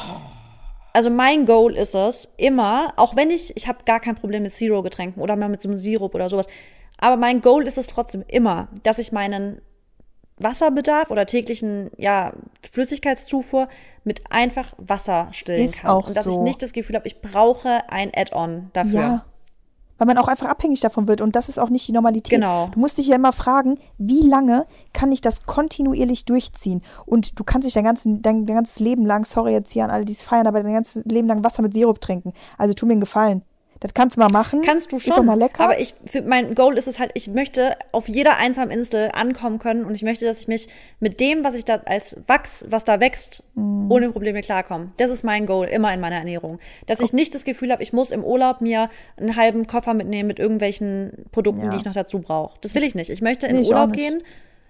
also mein Goal ist es immer, auch wenn ich, ich habe gar kein Problem mit Zero-Getränken oder mal mit so einem Sirup oder sowas, aber mein Goal ist es trotzdem immer, dass ich meinen Wasserbedarf oder täglichen, ja, Flüssigkeitszufuhr mit einfach Wasser stillen Ist kann. auch Und dass ich so. nicht das Gefühl habe, ich brauche ein Add-on dafür. Ja. Weil man auch einfach abhängig davon wird und das ist auch nicht die Normalität. Genau. Du musst dich ja immer fragen, wie lange kann ich das kontinuierlich durchziehen? Und du kannst dich dein, ganzen, dein, dein ganzes Leben lang, sorry jetzt hier an alle, die es feiern, aber dein ganzes Leben lang Wasser mit Sirup trinken. Also tu mir einen Gefallen. Das kannst du mal machen. Kannst du schon. Ist doch mal lecker. Aber ich, für mein Goal ist es halt, ich möchte auf jeder einsamen Insel ankommen können und ich möchte, dass ich mich mit dem, was ich da als Wachs, was da wächst, Mhm. ohne Probleme klarkomme. Das ist mein Goal immer in meiner Ernährung. Dass ich nicht das Gefühl habe, ich muss im Urlaub mir einen halben Koffer mitnehmen mit irgendwelchen Produkten, Ja. die ich noch dazu brauche. Das will ich nicht. Ich möchte in den auch Urlaub gehen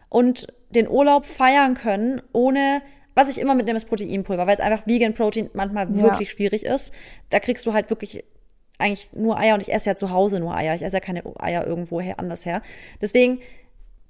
und den Urlaub feiern können, ohne was ich immer mitnehme, ist Proteinpulver, weil es einfach Vegan Protein manchmal Ja. wirklich schwierig ist. Da kriegst du halt wirklich eigentlich nur Eier und ich esse ja zu Hause nur Eier. Ich esse ja keine Eier irgendwo her, anders her. Deswegen,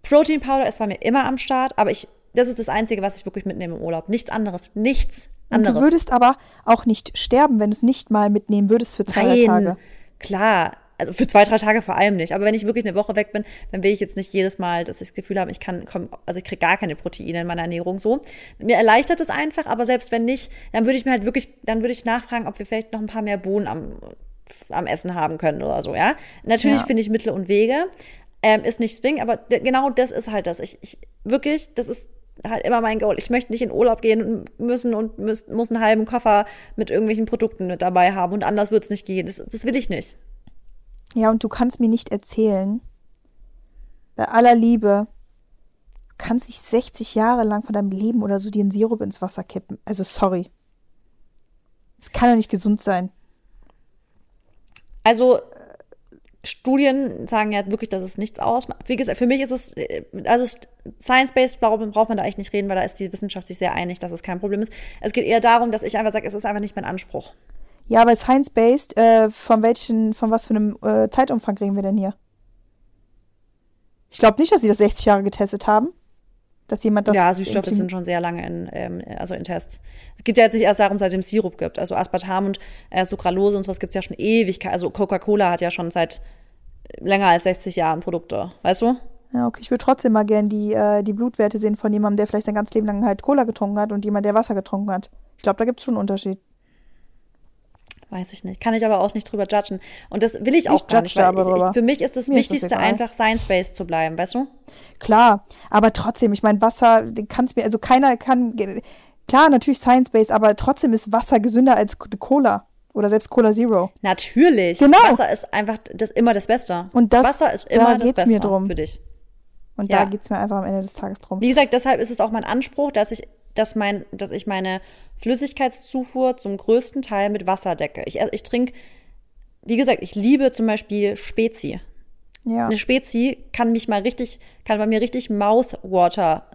Protein Powder ist bei mir immer am Start, aber ich, das ist das Einzige, was ich wirklich mitnehme im Urlaub. Nichts anderes. Nichts und anderes. du würdest aber auch nicht sterben, wenn du es nicht mal mitnehmen würdest für zwei drei Tage. klar. Also für zwei, drei Tage vor allem nicht. Aber wenn ich wirklich eine Woche weg bin, dann will ich jetzt nicht jedes Mal, dass ich das Gefühl habe, ich kann, komm, also ich kriege gar keine Proteine in meiner Ernährung so. Mir erleichtert es einfach, aber selbst wenn nicht, dann würde ich mir halt wirklich, dann würde ich nachfragen, ob wir vielleicht noch ein paar mehr Bohnen am, am Essen haben können oder so, ja. Natürlich Ja. finde ich Mittel und Wege. Ähm, ist nicht zwingend, aber genau das ist halt das. Ich, ich wirklich, das ist halt immer mein Goal. Ich möchte nicht in Urlaub gehen müssen und muss, muss einen halben Koffer mit irgendwelchen Produkten mit dabei haben und anders wird's nicht gehen. Das, das will ich nicht. Ja, und du kannst mir nicht erzählen, bei aller Liebe, du kannst dich 60 Jahre lang von deinem Leben oder so dir einen Sirup ins Wasser kippen. Also sorry. Es kann doch nicht gesund sein. Also Studien sagen ja wirklich, dass es nichts ausmacht. Wie gesagt, für mich ist es, äh, also Science-based braucht braucht man da echt nicht reden, weil da ist die Wissenschaft sich sehr einig, dass es kein Problem ist. Es geht eher darum, dass ich einfach sage, es ist einfach nicht mein Anspruch. Ja, aber science-based, äh, von welchen, von was für einem äh, Zeitumfang reden wir denn hier? Ich glaube nicht, dass sie das 60 Jahre getestet haben. Dass jemand das. ja, Süßstoffe irgendwie- sind schon sehr lange in, ähm, also in Tests. Es geht ja jetzt nicht erst darum, seit es Sirup gibt. Also Aspartam und äh, Sucralose und sowas gibt's ja schon Ewigkeit. Also Coca-Cola hat ja schon seit länger als 60 Jahren Produkte. Weißt du? Ja, okay. Ich würde trotzdem mal gern die, äh, die Blutwerte sehen von jemandem, der vielleicht sein ganzes Leben lang halt Cola getrunken hat und jemand, der Wasser getrunken hat. Ich glaube, da gibt es schon einen Unterschied. Weiß ich nicht. Kann ich aber auch nicht drüber judgen. Und das will ich auch Ich gar nicht. da ich, für mich ist das Mir ist das Wichtigste einfach Science-based zu bleiben, weißt du? Klar, aber trotzdem, ich meine, Wasser, kann es mir, also keiner kann, klar, natürlich science-based, aber trotzdem ist Wasser gesünder als Cola oder selbst Cola Zero. Natürlich. Genau. Wasser ist einfach das immer das Beste. Und das- Wasser ist da immer das geht's Beste mir drum. für dich. Und Ja. da geht's mir einfach am Ende des Tages drum. Wie gesagt, deshalb ist es auch mein Anspruch, dass ich, dass mein, dass ich meine Flüssigkeitszufuhr zum größten Teil mit Wasser decke. Ich, ich trinke, wie gesagt, ich liebe zum Beispiel Spezi. Ja. Eine Spezi kann mich mal richtig, kann bei mir richtig Mouthwater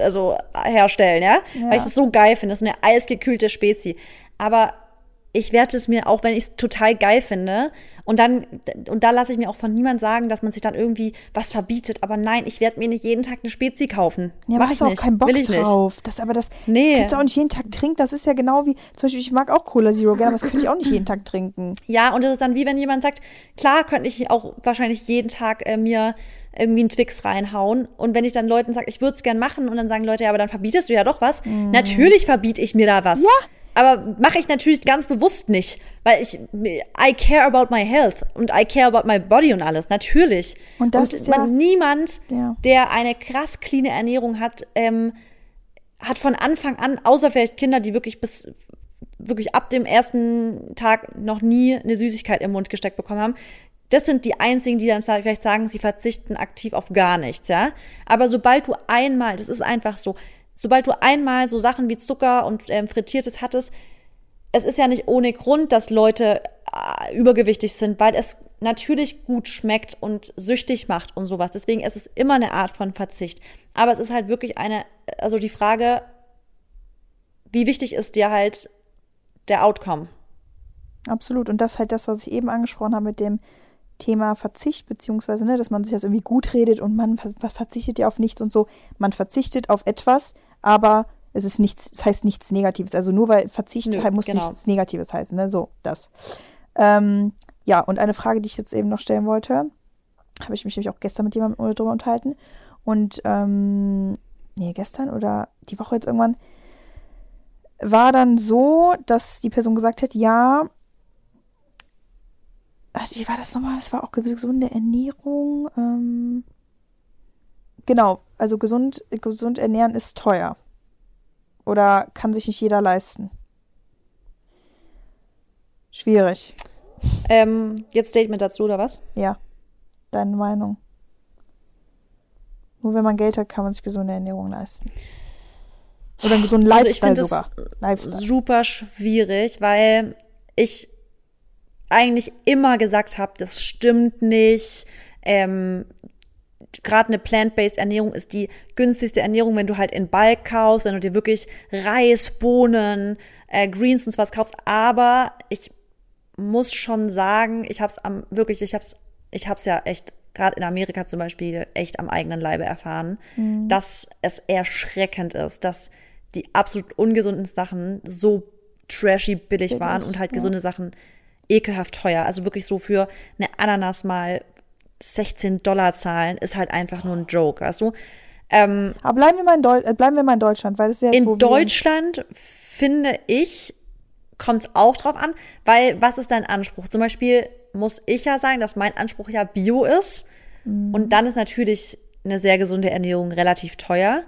also herstellen, ja? Ja. Weil ich das so geil finde. Das ist eine eisgekühlte Spezi. Aber ich werde es mir, auch wenn ich es total geil finde, und dann, und da lasse ich mir auch von niemand sagen, dass man sich dann irgendwie was verbietet. Aber nein, ich werde mir nicht jeden Tag eine Spezi kaufen. Ja, Mach ich auch nicht. keinen Bock Will ich nicht. drauf. Das, aber das Nee. kannst du auch nicht jeden Tag trinken. Das ist ja genau wie, zum Beispiel, ich mag auch Cola Zero gerne, aber das könnte ich auch nicht jeden Tag trinken. Ja, und es ist dann wie wenn jemand sagt, klar könnte ich auch wahrscheinlich jeden Tag äh, mir irgendwie einen Twix reinhauen. Und wenn ich dann Leuten sage, ich würde es gern machen, und dann sagen Leute, ja, aber dann verbietest du ja doch was. Natürlich verbiete ich mir da was. Ja. Aber mache ich natürlich ganz bewusst nicht, weil ich I care about my health und I care about my body und alles. Natürlich. Und das ist ja- man, niemand, Ja. der eine krass cleane Ernährung hat, ähm, hat von Anfang an, außer vielleicht Kinder, die wirklich bis wirklich ab dem ersten Tag noch nie eine Süßigkeit im Mund gesteckt bekommen haben. Das sind die einzigen, die dann vielleicht sagen, sie verzichten aktiv auf gar nichts, ja. Aber sobald du einmal, das ist einfach so, sobald du einmal so Sachen wie Zucker und ähm, Frittiertes hattest, es ist ja nicht ohne Grund, dass Leute äh, übergewichtig sind, weil es natürlich gut schmeckt und süchtig macht und sowas. Deswegen ist es immer eine Art von Verzicht. Aber es ist halt wirklich eine, also die Frage, wie wichtig ist dir halt der Outcome? Absolut. Und das ist halt das, was ich eben angesprochen habe mit dem Thema Verzicht, beziehungsweise, ne, dass man sich das irgendwie gut redet und man ver verzichtet ja auf nichts und so. Man verzichtet auf etwas, aber es ist nichts, es heißt nichts Negatives. Also nur weil Verzicht Nö, muss genau. nichts Negatives heißen, ne? So, das. Ähm, ja, und eine Frage, die ich jetzt eben noch stellen wollte, habe ich mich nämlich auch gestern mit jemandem darüber unterhalten. Und ähm, nee, gestern oder die Woche jetzt irgendwann, war dann so, dass die Person gesagt hat, ja, Also, wie war das nochmal? Das war auch gesunde Ernährung. Ähm, genau, also gesund, gesund ernähren ist teuer. Oder kann sich nicht jeder leisten? Schwierig. Ähm, jetzt Statement dazu, oder was? Ja. Deine Meinung. Nur wenn man Geld hat, kann man sich gesunde Ernährung leisten. Oder einen gesunden Also ich Lifestyle finde sogar. es Lifestyle. super schwierig, weil ich eigentlich immer gesagt habe, das stimmt nicht. Ähm, Gerade eine plant-based Ernährung ist die günstigste Ernährung, wenn du halt in Bulk kaufst, wenn du dir wirklich Reis, Bohnen, äh, Greens und so was kaufst. Aber ich muss schon sagen, ich habe es am wirklich, ich habe es, ich habe es ja echt gerade in Amerika zum Beispiel echt am eigenen Leibe erfahren, dass es erschreckend ist, dass die absolut ungesunden Sachen so trashy billig, Billig, waren und halt ja. gesunde Sachen ekelhaft teuer. Also wirklich so für eine Ananas mal 16 Dollar zahlen, ist halt einfach nur ein Joke, weißt du? Ähm, Aber bleiben wir, mal in Deu äh, bleiben wir mal in Deutschland, weil das ist ja jetzt, in Deutschland finde ich, kommt es auch drauf an, weil was ist dein Anspruch? Zum Beispiel muss ich ja sagen, dass mein Anspruch ja Bio ist. Mhm. Und dann ist natürlich eine sehr gesunde Ernährung relativ teuer.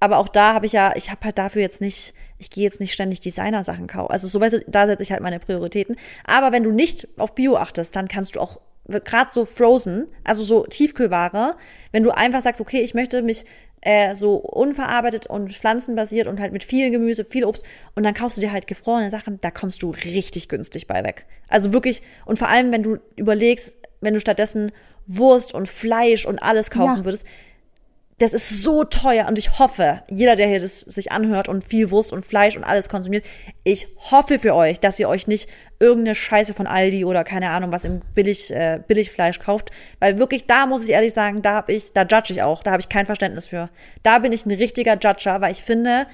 Aber auch da habe ich ja, ich habe halt dafür jetzt nicht, ich gehe jetzt nicht ständig Designer-Sachen kaufen. Also so weißt du, da setze ich halt meine Prioritäten. Aber wenn du nicht auf Bio achtest, dann kannst du auch gerade so Frozen, also so Tiefkühlware, wenn du einfach sagst, okay, ich möchte mich äh, so unverarbeitet und pflanzenbasiert und halt mit viel Gemüse, viel Obst und dann kaufst du dir halt gefrorene Sachen, da kommst du richtig günstig bei weg. Also wirklich, und vor allem, wenn du überlegst, wenn du stattdessen Wurst und Fleisch und alles kaufen Ja. würdest, das ist so teuer und ich hoffe, jeder, der hier das sich anhört und viel Wurst und Fleisch und alles konsumiert, ich hoffe für euch, dass ihr euch nicht irgendeine Scheiße von Aldi oder keine Ahnung was im Billig, äh, Billigfleisch kauft, weil wirklich da muss ich ehrlich sagen, da habe ich, da judge ich auch, da habe ich kein Verständnis für. Da bin ich ein richtiger Judger, weil ich finde,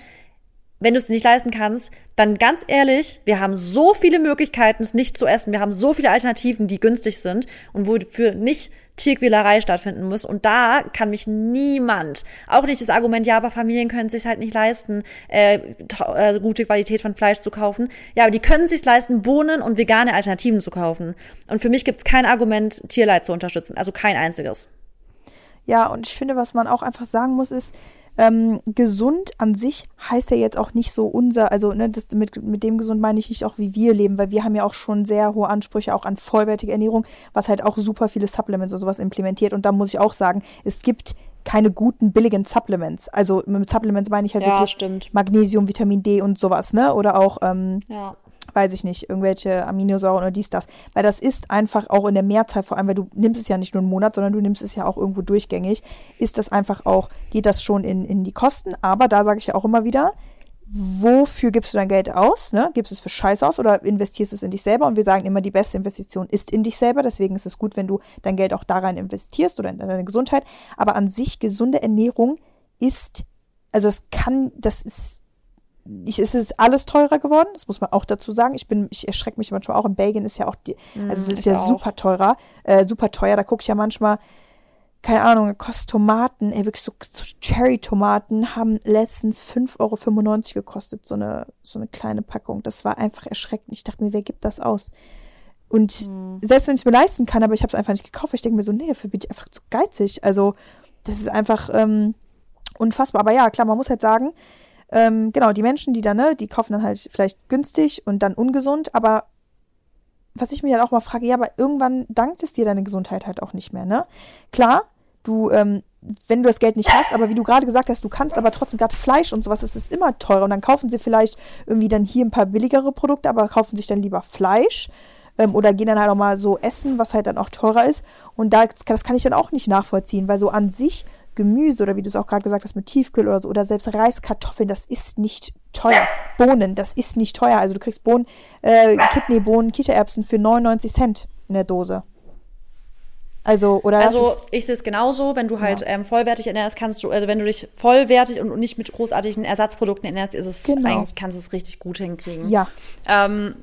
wenn du es dir nicht leisten kannst, dann ganz ehrlich, wir haben so viele Möglichkeiten, es nicht zu essen. Wir haben so viele Alternativen, die günstig sind und wofür nicht Tierquälerei stattfinden muss. Und da kann mich niemand, auch nicht das Argument, ja, aber Familien können sich halt nicht leisten, äh, äh, gute Qualität von Fleisch zu kaufen. Ja, aber die können sich leisten, Bohnen und vegane Alternativen zu kaufen. Und für mich gibt es kein Argument, Tierleid zu unterstützen. Also kein einziges. Ja, und ich finde, was man auch einfach sagen muss, ist, ähm, gesund an sich heißt ja jetzt auch nicht so unser, also ne, das, mit, mit dem gesund meine ich nicht auch, wie wir leben, weil wir haben ja auch schon sehr hohe Ansprüche auch an vollwertige Ernährung, was halt auch super viele Supplements und sowas implementiert. Und da muss ich auch sagen, es gibt keine guten, billigen Supplements. Also mit Supplements meine ich halt Ja, wirklich stimmt. Magnesium, Vitamin D und sowas, ne? Oder auch ähm, Ja. Weiß ich nicht, irgendwelche Aminosäuren oder dies, das. Weil das ist einfach auch in der Mehrzahl, vor allem, weil du nimmst es ja nicht nur einen Monat, sondern du nimmst es ja auch irgendwo durchgängig, ist das einfach auch, geht das schon in, in die Kosten. Aber da sage ich ja auch immer wieder, wofür gibst du dein Geld aus? Ne? Gibst du es für Scheiß aus oder investierst du es in dich selber? Und wir sagen immer, die beste Investition ist in dich selber. Deswegen ist es gut, wenn du dein Geld auch da rein investierst oder in deine Gesundheit. Aber an sich gesunde Ernährung ist, also es kann, das ist ich, es ist alles teurer geworden, das muss man auch dazu sagen. Ich bin, ich erschrecke mich manchmal auch. In Belgien ist ja auch die, also es ist ja auch. super teurer, äh, super teuer. Da gucke ich ja manchmal, keine Ahnung, kostet Tomaten, ey, wirklich so, so Cherry-Tomaten haben letztens 5,95 Euro gekostet, so eine, so eine kleine Packung. Das war einfach erschreckend. Ich dachte mir, wer gibt das aus? Und selbst wenn ich es mir leisten kann, aber ich habe es einfach nicht gekauft, ich denke mir so, nee, dafür bin ich einfach zu geizig. Also, das ist einfach ähm, unfassbar. Aber ja, klar, man muss halt sagen, ähm, genau, die Menschen, die da, ne, die kaufen dann halt vielleicht günstig und dann ungesund, aber was ich mir dann auch mal frage, ja, aber irgendwann dankt es dir deine Gesundheit halt auch nicht mehr, ne? Klar, du, ähm, wenn du das Geld nicht hast, aber wie du gerade gesagt hast, du kannst aber trotzdem gerade Fleisch und sowas, es ist immer teurer und dann kaufen sie vielleicht irgendwie dann hier ein paar billigere Produkte, aber kaufen sich dann lieber Fleisch ähm, oder gehen dann halt auch mal so essen, was halt dann auch teurer ist und da, das kann ich dann auch nicht nachvollziehen, weil so an sich Gemüse oder wie du es auch gerade gesagt hast mit Tiefkühl oder so oder selbst Reis, Kartoffeln, das ist nicht teuer. Bohnen, das ist nicht teuer. Also du kriegst Bohnen, äh, Kidneybohnen, Kichererbsen für 99 Cent in der Dose. Also, oder Also ist, ich sehe es genauso, wenn du halt ähm, vollwertig ernährst, kannst du, also wenn du dich vollwertig und nicht mit großartigen Ersatzprodukten ernährst, ist es Genau. eigentlich, kannst du es richtig gut hinkriegen. ja, Ähm,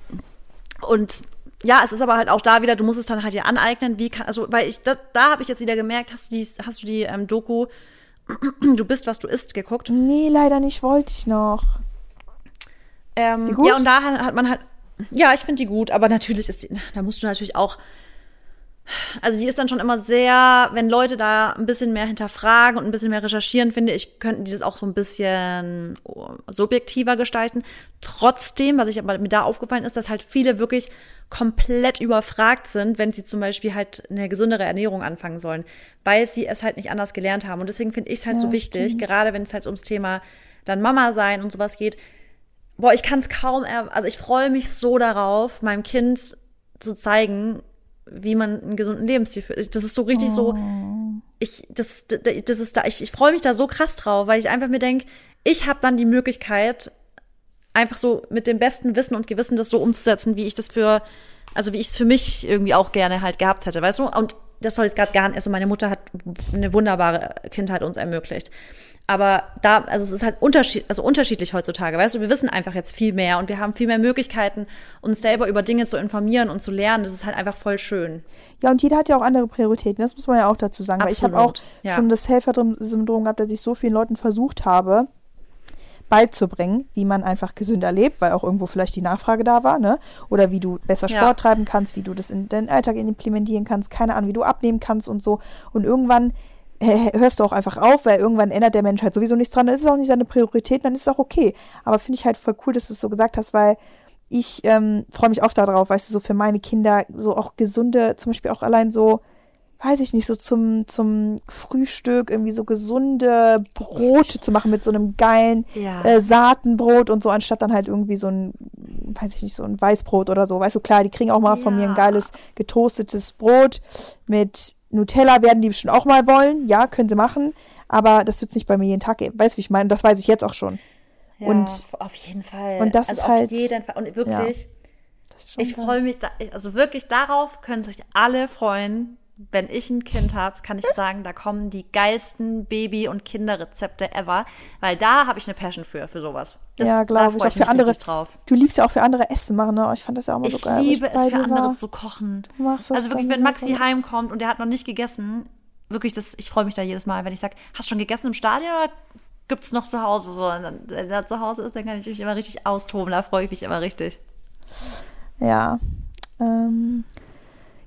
und ja, es ist aber halt auch da wieder, du musst es dann halt dir aneignen, wie kann, also, weil ich, da, da habe ich jetzt wieder gemerkt, hast du die, hast du die ähm, Doku, du bist, was du isst, geguckt? nee, leider nicht, wollte ich noch. Ähm, Ist die gut? Ja, und da hat man halt, ja, ich finde die gut, aber natürlich ist die, da musst du natürlich auch also die ist dann schon immer sehr, wenn Leute da ein bisschen mehr hinterfragen und ein bisschen mehr recherchieren, finde ich, könnten die das auch so ein bisschen subjektiver gestalten. Trotzdem, was ich aber mir da aufgefallen ist, dass halt viele wirklich komplett überfragt sind, wenn sie zum Beispiel halt eine gesündere Ernährung anfangen sollen, weil sie es halt nicht anders gelernt haben. Und deswegen finde ich es halt ja, so wichtig, stimmt. gerade wenn es halt ums Thema dann Mama sein und sowas geht. Boah, ich kann es kaum, also ich freue mich so darauf, meinem Kind zu zeigen, wie man einen gesunden Lebensstil führt. Das ist so richtig oh. so, ich, das, das ist da, ich, ich freue mich da so krass drauf, weil ich einfach mir denke, ich habe dann die Möglichkeit, einfach so mit dem besten Wissen und Gewissen das so umzusetzen, wie ich das für, also wie ich es für mich irgendwie auch gerne halt gehabt hätte, weißt du? Und das soll jetzt gerade gar nicht, also meine Mutter hat eine wunderbare Kindheit uns ermöglicht. Aber da, also es ist halt unterschied, also unterschiedlich heutzutage, weißt du, wir wissen einfach jetzt viel mehr und wir haben viel mehr Möglichkeiten, uns selber über Dinge zu informieren und zu lernen. Das ist halt einfach voll schön. Ja, und jeder hat ja auch andere Prioritäten, das muss man ja auch dazu sagen. Absolut. Weil ich habe auch ja. schon das Helfersyndrom gehabt, dass ich so vielen Leuten versucht habe, beizubringen, wie man einfach gesünder lebt, weil auch irgendwo vielleicht die Nachfrage da war, ne? Oder wie du besser Sport ja. treiben kannst, wie du das in deinen Alltag implementieren kannst, keine Ahnung, wie du abnehmen kannst und so. Und irgendwann hörst du auch einfach auf, weil irgendwann ändert der Mensch halt sowieso nichts dran. Dann ist es auch nicht seine Priorität, dann ist es auch okay. Aber finde ich halt voll cool, dass du es so gesagt hast, weil ich ähm, freue mich auch darauf, weißt du, so für meine Kinder so auch gesunde, zum Beispiel auch allein so, weiß ich nicht, so zum, zum Frühstück irgendwie so gesunde Brote zu machen mit so einem geilen ja. äh, Saatenbrot und so, anstatt dann halt irgendwie so ein, weiß ich nicht, so ein Weißbrot oder so. Weißt du, klar, die kriegen auch mal ja. von mir ein geiles getoastetes Brot mit Nutella werden die bestimmt auch mal wollen. Ja, können sie machen. Aber das wird es nicht bei mir jeden Tag geben. Weißt du, wie ich meine? Das weiß ich jetzt auch schon. Ja, und auf jeden Fall. Und das also ist halt. Auf jeden Fall. Und wirklich, ja, ich freue mich, da, also wirklich darauf können sich alle freuen, wenn ich ein Kind habe, kann ich sagen, da kommen die geilsten Baby- und Kinderrezepte ever, weil da habe ich eine Passion für, für sowas. Das, ja, glaube ich. Auch für andere. Drauf. Du liebst ja auch für andere Essen machen, ne? Ich fand das ja auch mal ich so geil. Ich liebe es für andere war. zu kochen. Du machst das also wirklich, wenn Maxi so. heimkommt und der hat noch nicht gegessen, wirklich, das, ich freue mich da jedes Mal, wenn ich sage, hast du schon gegessen im Stadion oder gibt es noch zu Hause? So, dann, wenn er zu Hause ist, dann kann ich mich immer richtig austoben, da freue ich mich immer richtig. Ja. Ähm,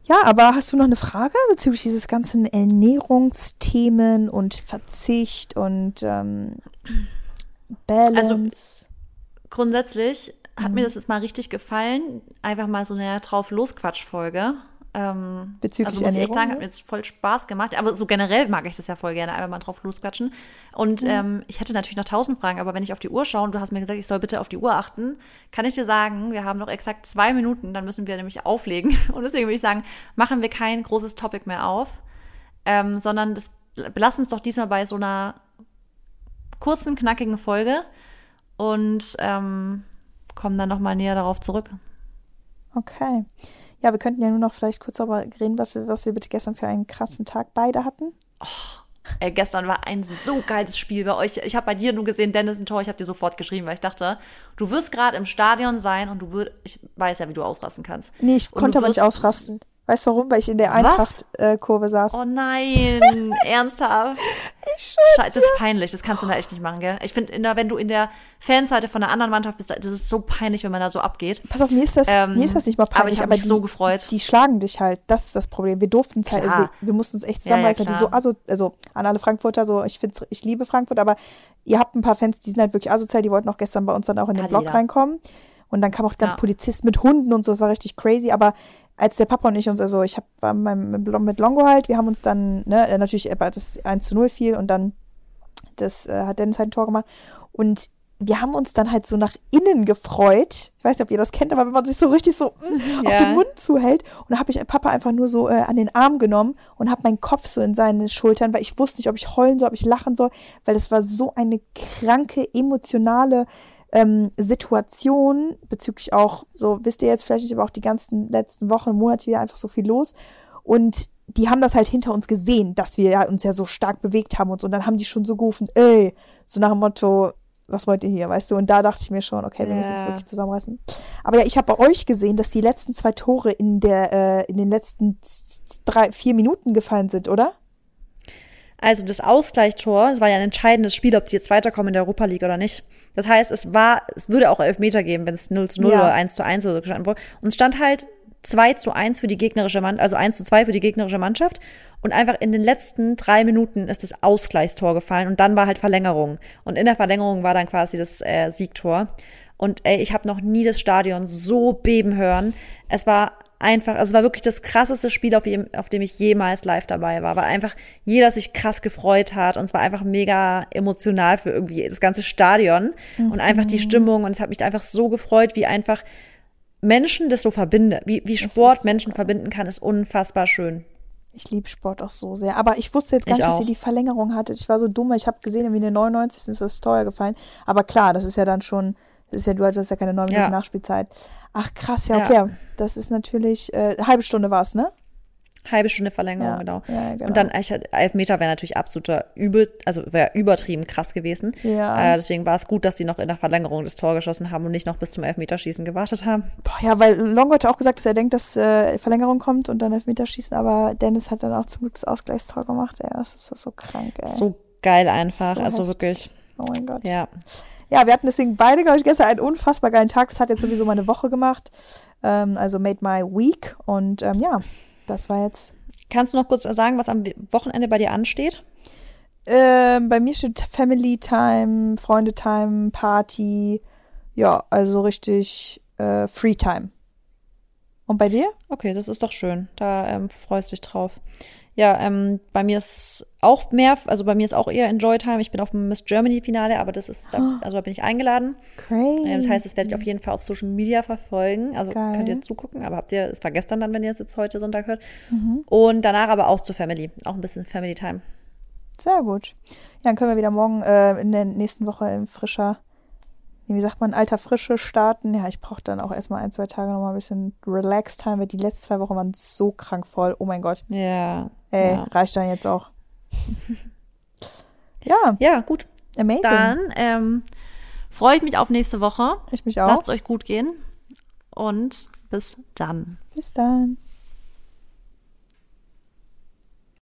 ja, aber hast du noch eine Frage bezüglich dieses ganzen Ernährungsthemen und Verzicht und ähm, Balance? Also grundsätzlich hat mhm. mir das jetzt mal richtig gefallen. Einfach mal so eine drauf Losquatsch-Folge. Ähm, Bezüglich also muss ich echt sagen, hat mir jetzt voll Spaß gemacht. Aber so generell mag ich das ja voll gerne, einfach mal drauf losquatschen. Und mhm. ähm, ich hätte natürlich noch tausend Fragen, aber wenn ich auf die Uhr schaue und du hast mir gesagt, ich soll bitte auf die Uhr achten, kann ich dir sagen, wir haben noch exakt zwei Minuten, dann müssen wir nämlich auflegen. Und deswegen würde ich sagen, machen wir kein großes Topic mehr auf, ähm, sondern das belassen uns doch diesmal bei so einer kurzen, knackigen Folge und ähm, kommen dann nochmal näher darauf zurück. Okay. Ja, wir könnten ja nur noch vielleicht kurz darüber reden, was wir, was wir bitte gestern für einen krassen Tag beide hatten. Oh, ey, gestern war ein so geiles Spiel bei euch. Ich habe bei dir nur gesehen, Dennis ein Tor, ich habe dir sofort geschrieben, weil ich dachte, du wirst gerade im Stadion sein und du würdest, ich weiß ja, wie du ausrasten kannst. Nee, ich und konnte aber nicht ausrasten. Weißt du warum? Weil ich in der Eintracht-Kurve saß. Oh nein, ernsthaft. Ich schwör's Das ist peinlich, das kannst du da echt nicht machen, gell? Ich finde, wenn du in der Fanseite von einer anderen Mannschaft bist, das ist so peinlich, wenn man da so abgeht. Pass auf, mir ist das, ähm, mir ist das nicht mal peinlich. Aber ich habe mich die, so gefreut. Die schlagen dich halt, das ist das Problem. Wir durften es halt, also wir, wir, mussten uns echt zusammenreißen. Ja, ja, die so, also, also an alle Frankfurter, so, ich find's, ich liebe Frankfurt, aber ihr habt ein paar Fans, die sind halt wirklich asozial, die wollten auch gestern bei uns dann auch in den Blog reinkommen. Und dann kam auch ganz ja. Polizist mit Hunden und so, das war richtig crazy. Aber als der Papa und ich uns, also ich hab, war mit Longo halt, wir haben uns dann, ne, äh, natürlich das 1 zu 0 fiel und dann das äh, hat Dennis halt ein Tor gemacht. Und wir haben uns dann halt so nach innen gefreut. Ich weiß nicht, ob ihr das kennt, aber wenn man sich so richtig so mm, ja. auf den Mund zuhält. Und da habe ich Papa einfach nur so äh, an den Arm genommen und habe meinen Kopf so in seine Schultern, weil ich wusste nicht, ob ich heulen soll, ob ich lachen soll, weil das war so eine kranke, emotionale ähm, Situation bezüglich auch, so wisst ihr jetzt vielleicht nicht, aber auch die ganzen letzten Wochen, Monate wieder einfach so viel los. Und die haben das halt hinter uns gesehen, dass wir ja uns ja so stark bewegt haben und so. Und dann haben die schon so gerufen, ey, so nach dem Motto, was wollt ihr hier, weißt du? Und da dachte ich mir schon, okay, wir müssen uns wirklich zusammenreißen. Aber ja, ich habe bei euch gesehen, dass die letzten zwei Tore in der, äh, in den letzten drei, vier Minuten gefallen sind, oder? Also das Ausgleichstor, das war ja ein entscheidendes Spiel, ob die jetzt weiterkommen in der Europa League oder nicht. Das heißt, es war, es würde auch Elfmeter geben, wenn es 0 zu 0 ja. oder 1 zu 1 oder so gestanden wurde. Und es stand halt 2 zu 1 für die gegnerische Mannschaft, also 1 zu 2 für die gegnerische Mannschaft. Und einfach in den letzten drei Minuten ist das Ausgleichstor gefallen und dann war halt Verlängerung. Und in der Verlängerung war dann quasi das äh, Siegtor. Und ey, ich habe noch nie das Stadion so beben hören. Es war einfach, also es war wirklich das krasseste Spiel, auf, dem, auf dem ich jemals live dabei war, weil einfach jeder sich krass gefreut hat und es war einfach mega emotional für irgendwie das ganze Stadion mhm. und einfach die Stimmung und es hat mich einfach so gefreut, wie einfach Menschen das so verbindet, wie, wie Sport Menschen verbinden kann, ist unfassbar schön. Ich liebe Sport auch so sehr. Aber ich wusste jetzt gar nicht, dass ihr die Verlängerung hattet. Ich war so dumm. Ich habe gesehen, irgendwie in der 99. ist das teuer gefallen. Aber klar, das ist ja dann schon, das ist ja, du hast ja keine neun Minuten ja. Nachspielzeit. Ach krass, ja, okay. Ja. Das ist natürlich, äh, halbe Stunde war es, ne? Halbe Stunde Verlängerung, ja, genau. Ja, genau. Und dann Elfmeter wäre natürlich absoluter übel, also wäre übertrieben krass gewesen. Ja. Äh, deswegen war es gut, dass sie noch in der Verlängerung das Tor geschossen haben und nicht noch bis zum Elfmeterschießen gewartet haben. Boah, ja, weil Longo hat auch gesagt, dass er denkt, dass äh, Verlängerung kommt und dann Elfmeterschießen, aber Dennis hat dann auch zum Glück das Ausgleichstor gemacht. Ja, das ist so krank, ey. So geil einfach, so also heftig. wirklich. Oh mein Gott. Ja. Ja, wir hatten deswegen beide, glaube ich, gestern einen unfassbar geilen Tag. Das hat jetzt sowieso meine Woche gemacht. Ähm, also made my week. Und ähm, ja, das war jetzt Kannst du noch kurz sagen, was am Wochenende bei dir ansteht? Ähm, bei mir steht Family Time, Freunde Time, Party. Ja, also richtig äh, Free Time. Und bei dir? Okay, das ist doch schön. Da ähm, freust du dich drauf. Ja, ähm, bei mir ist auch mehr, also bei mir ist auch eher Enjoy Time. Ich bin auf dem Miss Germany Finale, aber das ist, da, also da bin ich eingeladen. Crazy. das heißt, das werde ich auf jeden Fall auf Social Media verfolgen. Also Geil. könnt ihr zugucken, aber habt ihr, es war gestern dann, wenn ihr es jetzt heute Sonntag hört. Mhm. Und danach aber auch zur Family, auch ein bisschen Family Time. Sehr gut. Ja, dann können wir wieder morgen äh, in der nächsten Woche in frischer wie sagt man, alter Frische starten. Ja, ich brauche dann auch erstmal ein, zwei Tage nochmal ein bisschen Relax-Time, weil die letzten zwei Wochen waren so krank voll. Oh mein Gott. Ja. Ey, ja. reicht dann jetzt auch. ja. Ja, gut. Amazing. Dann ähm, freue ich mich auf nächste Woche. Ich mich auch. Lasst es euch gut gehen und bis dann. Bis dann.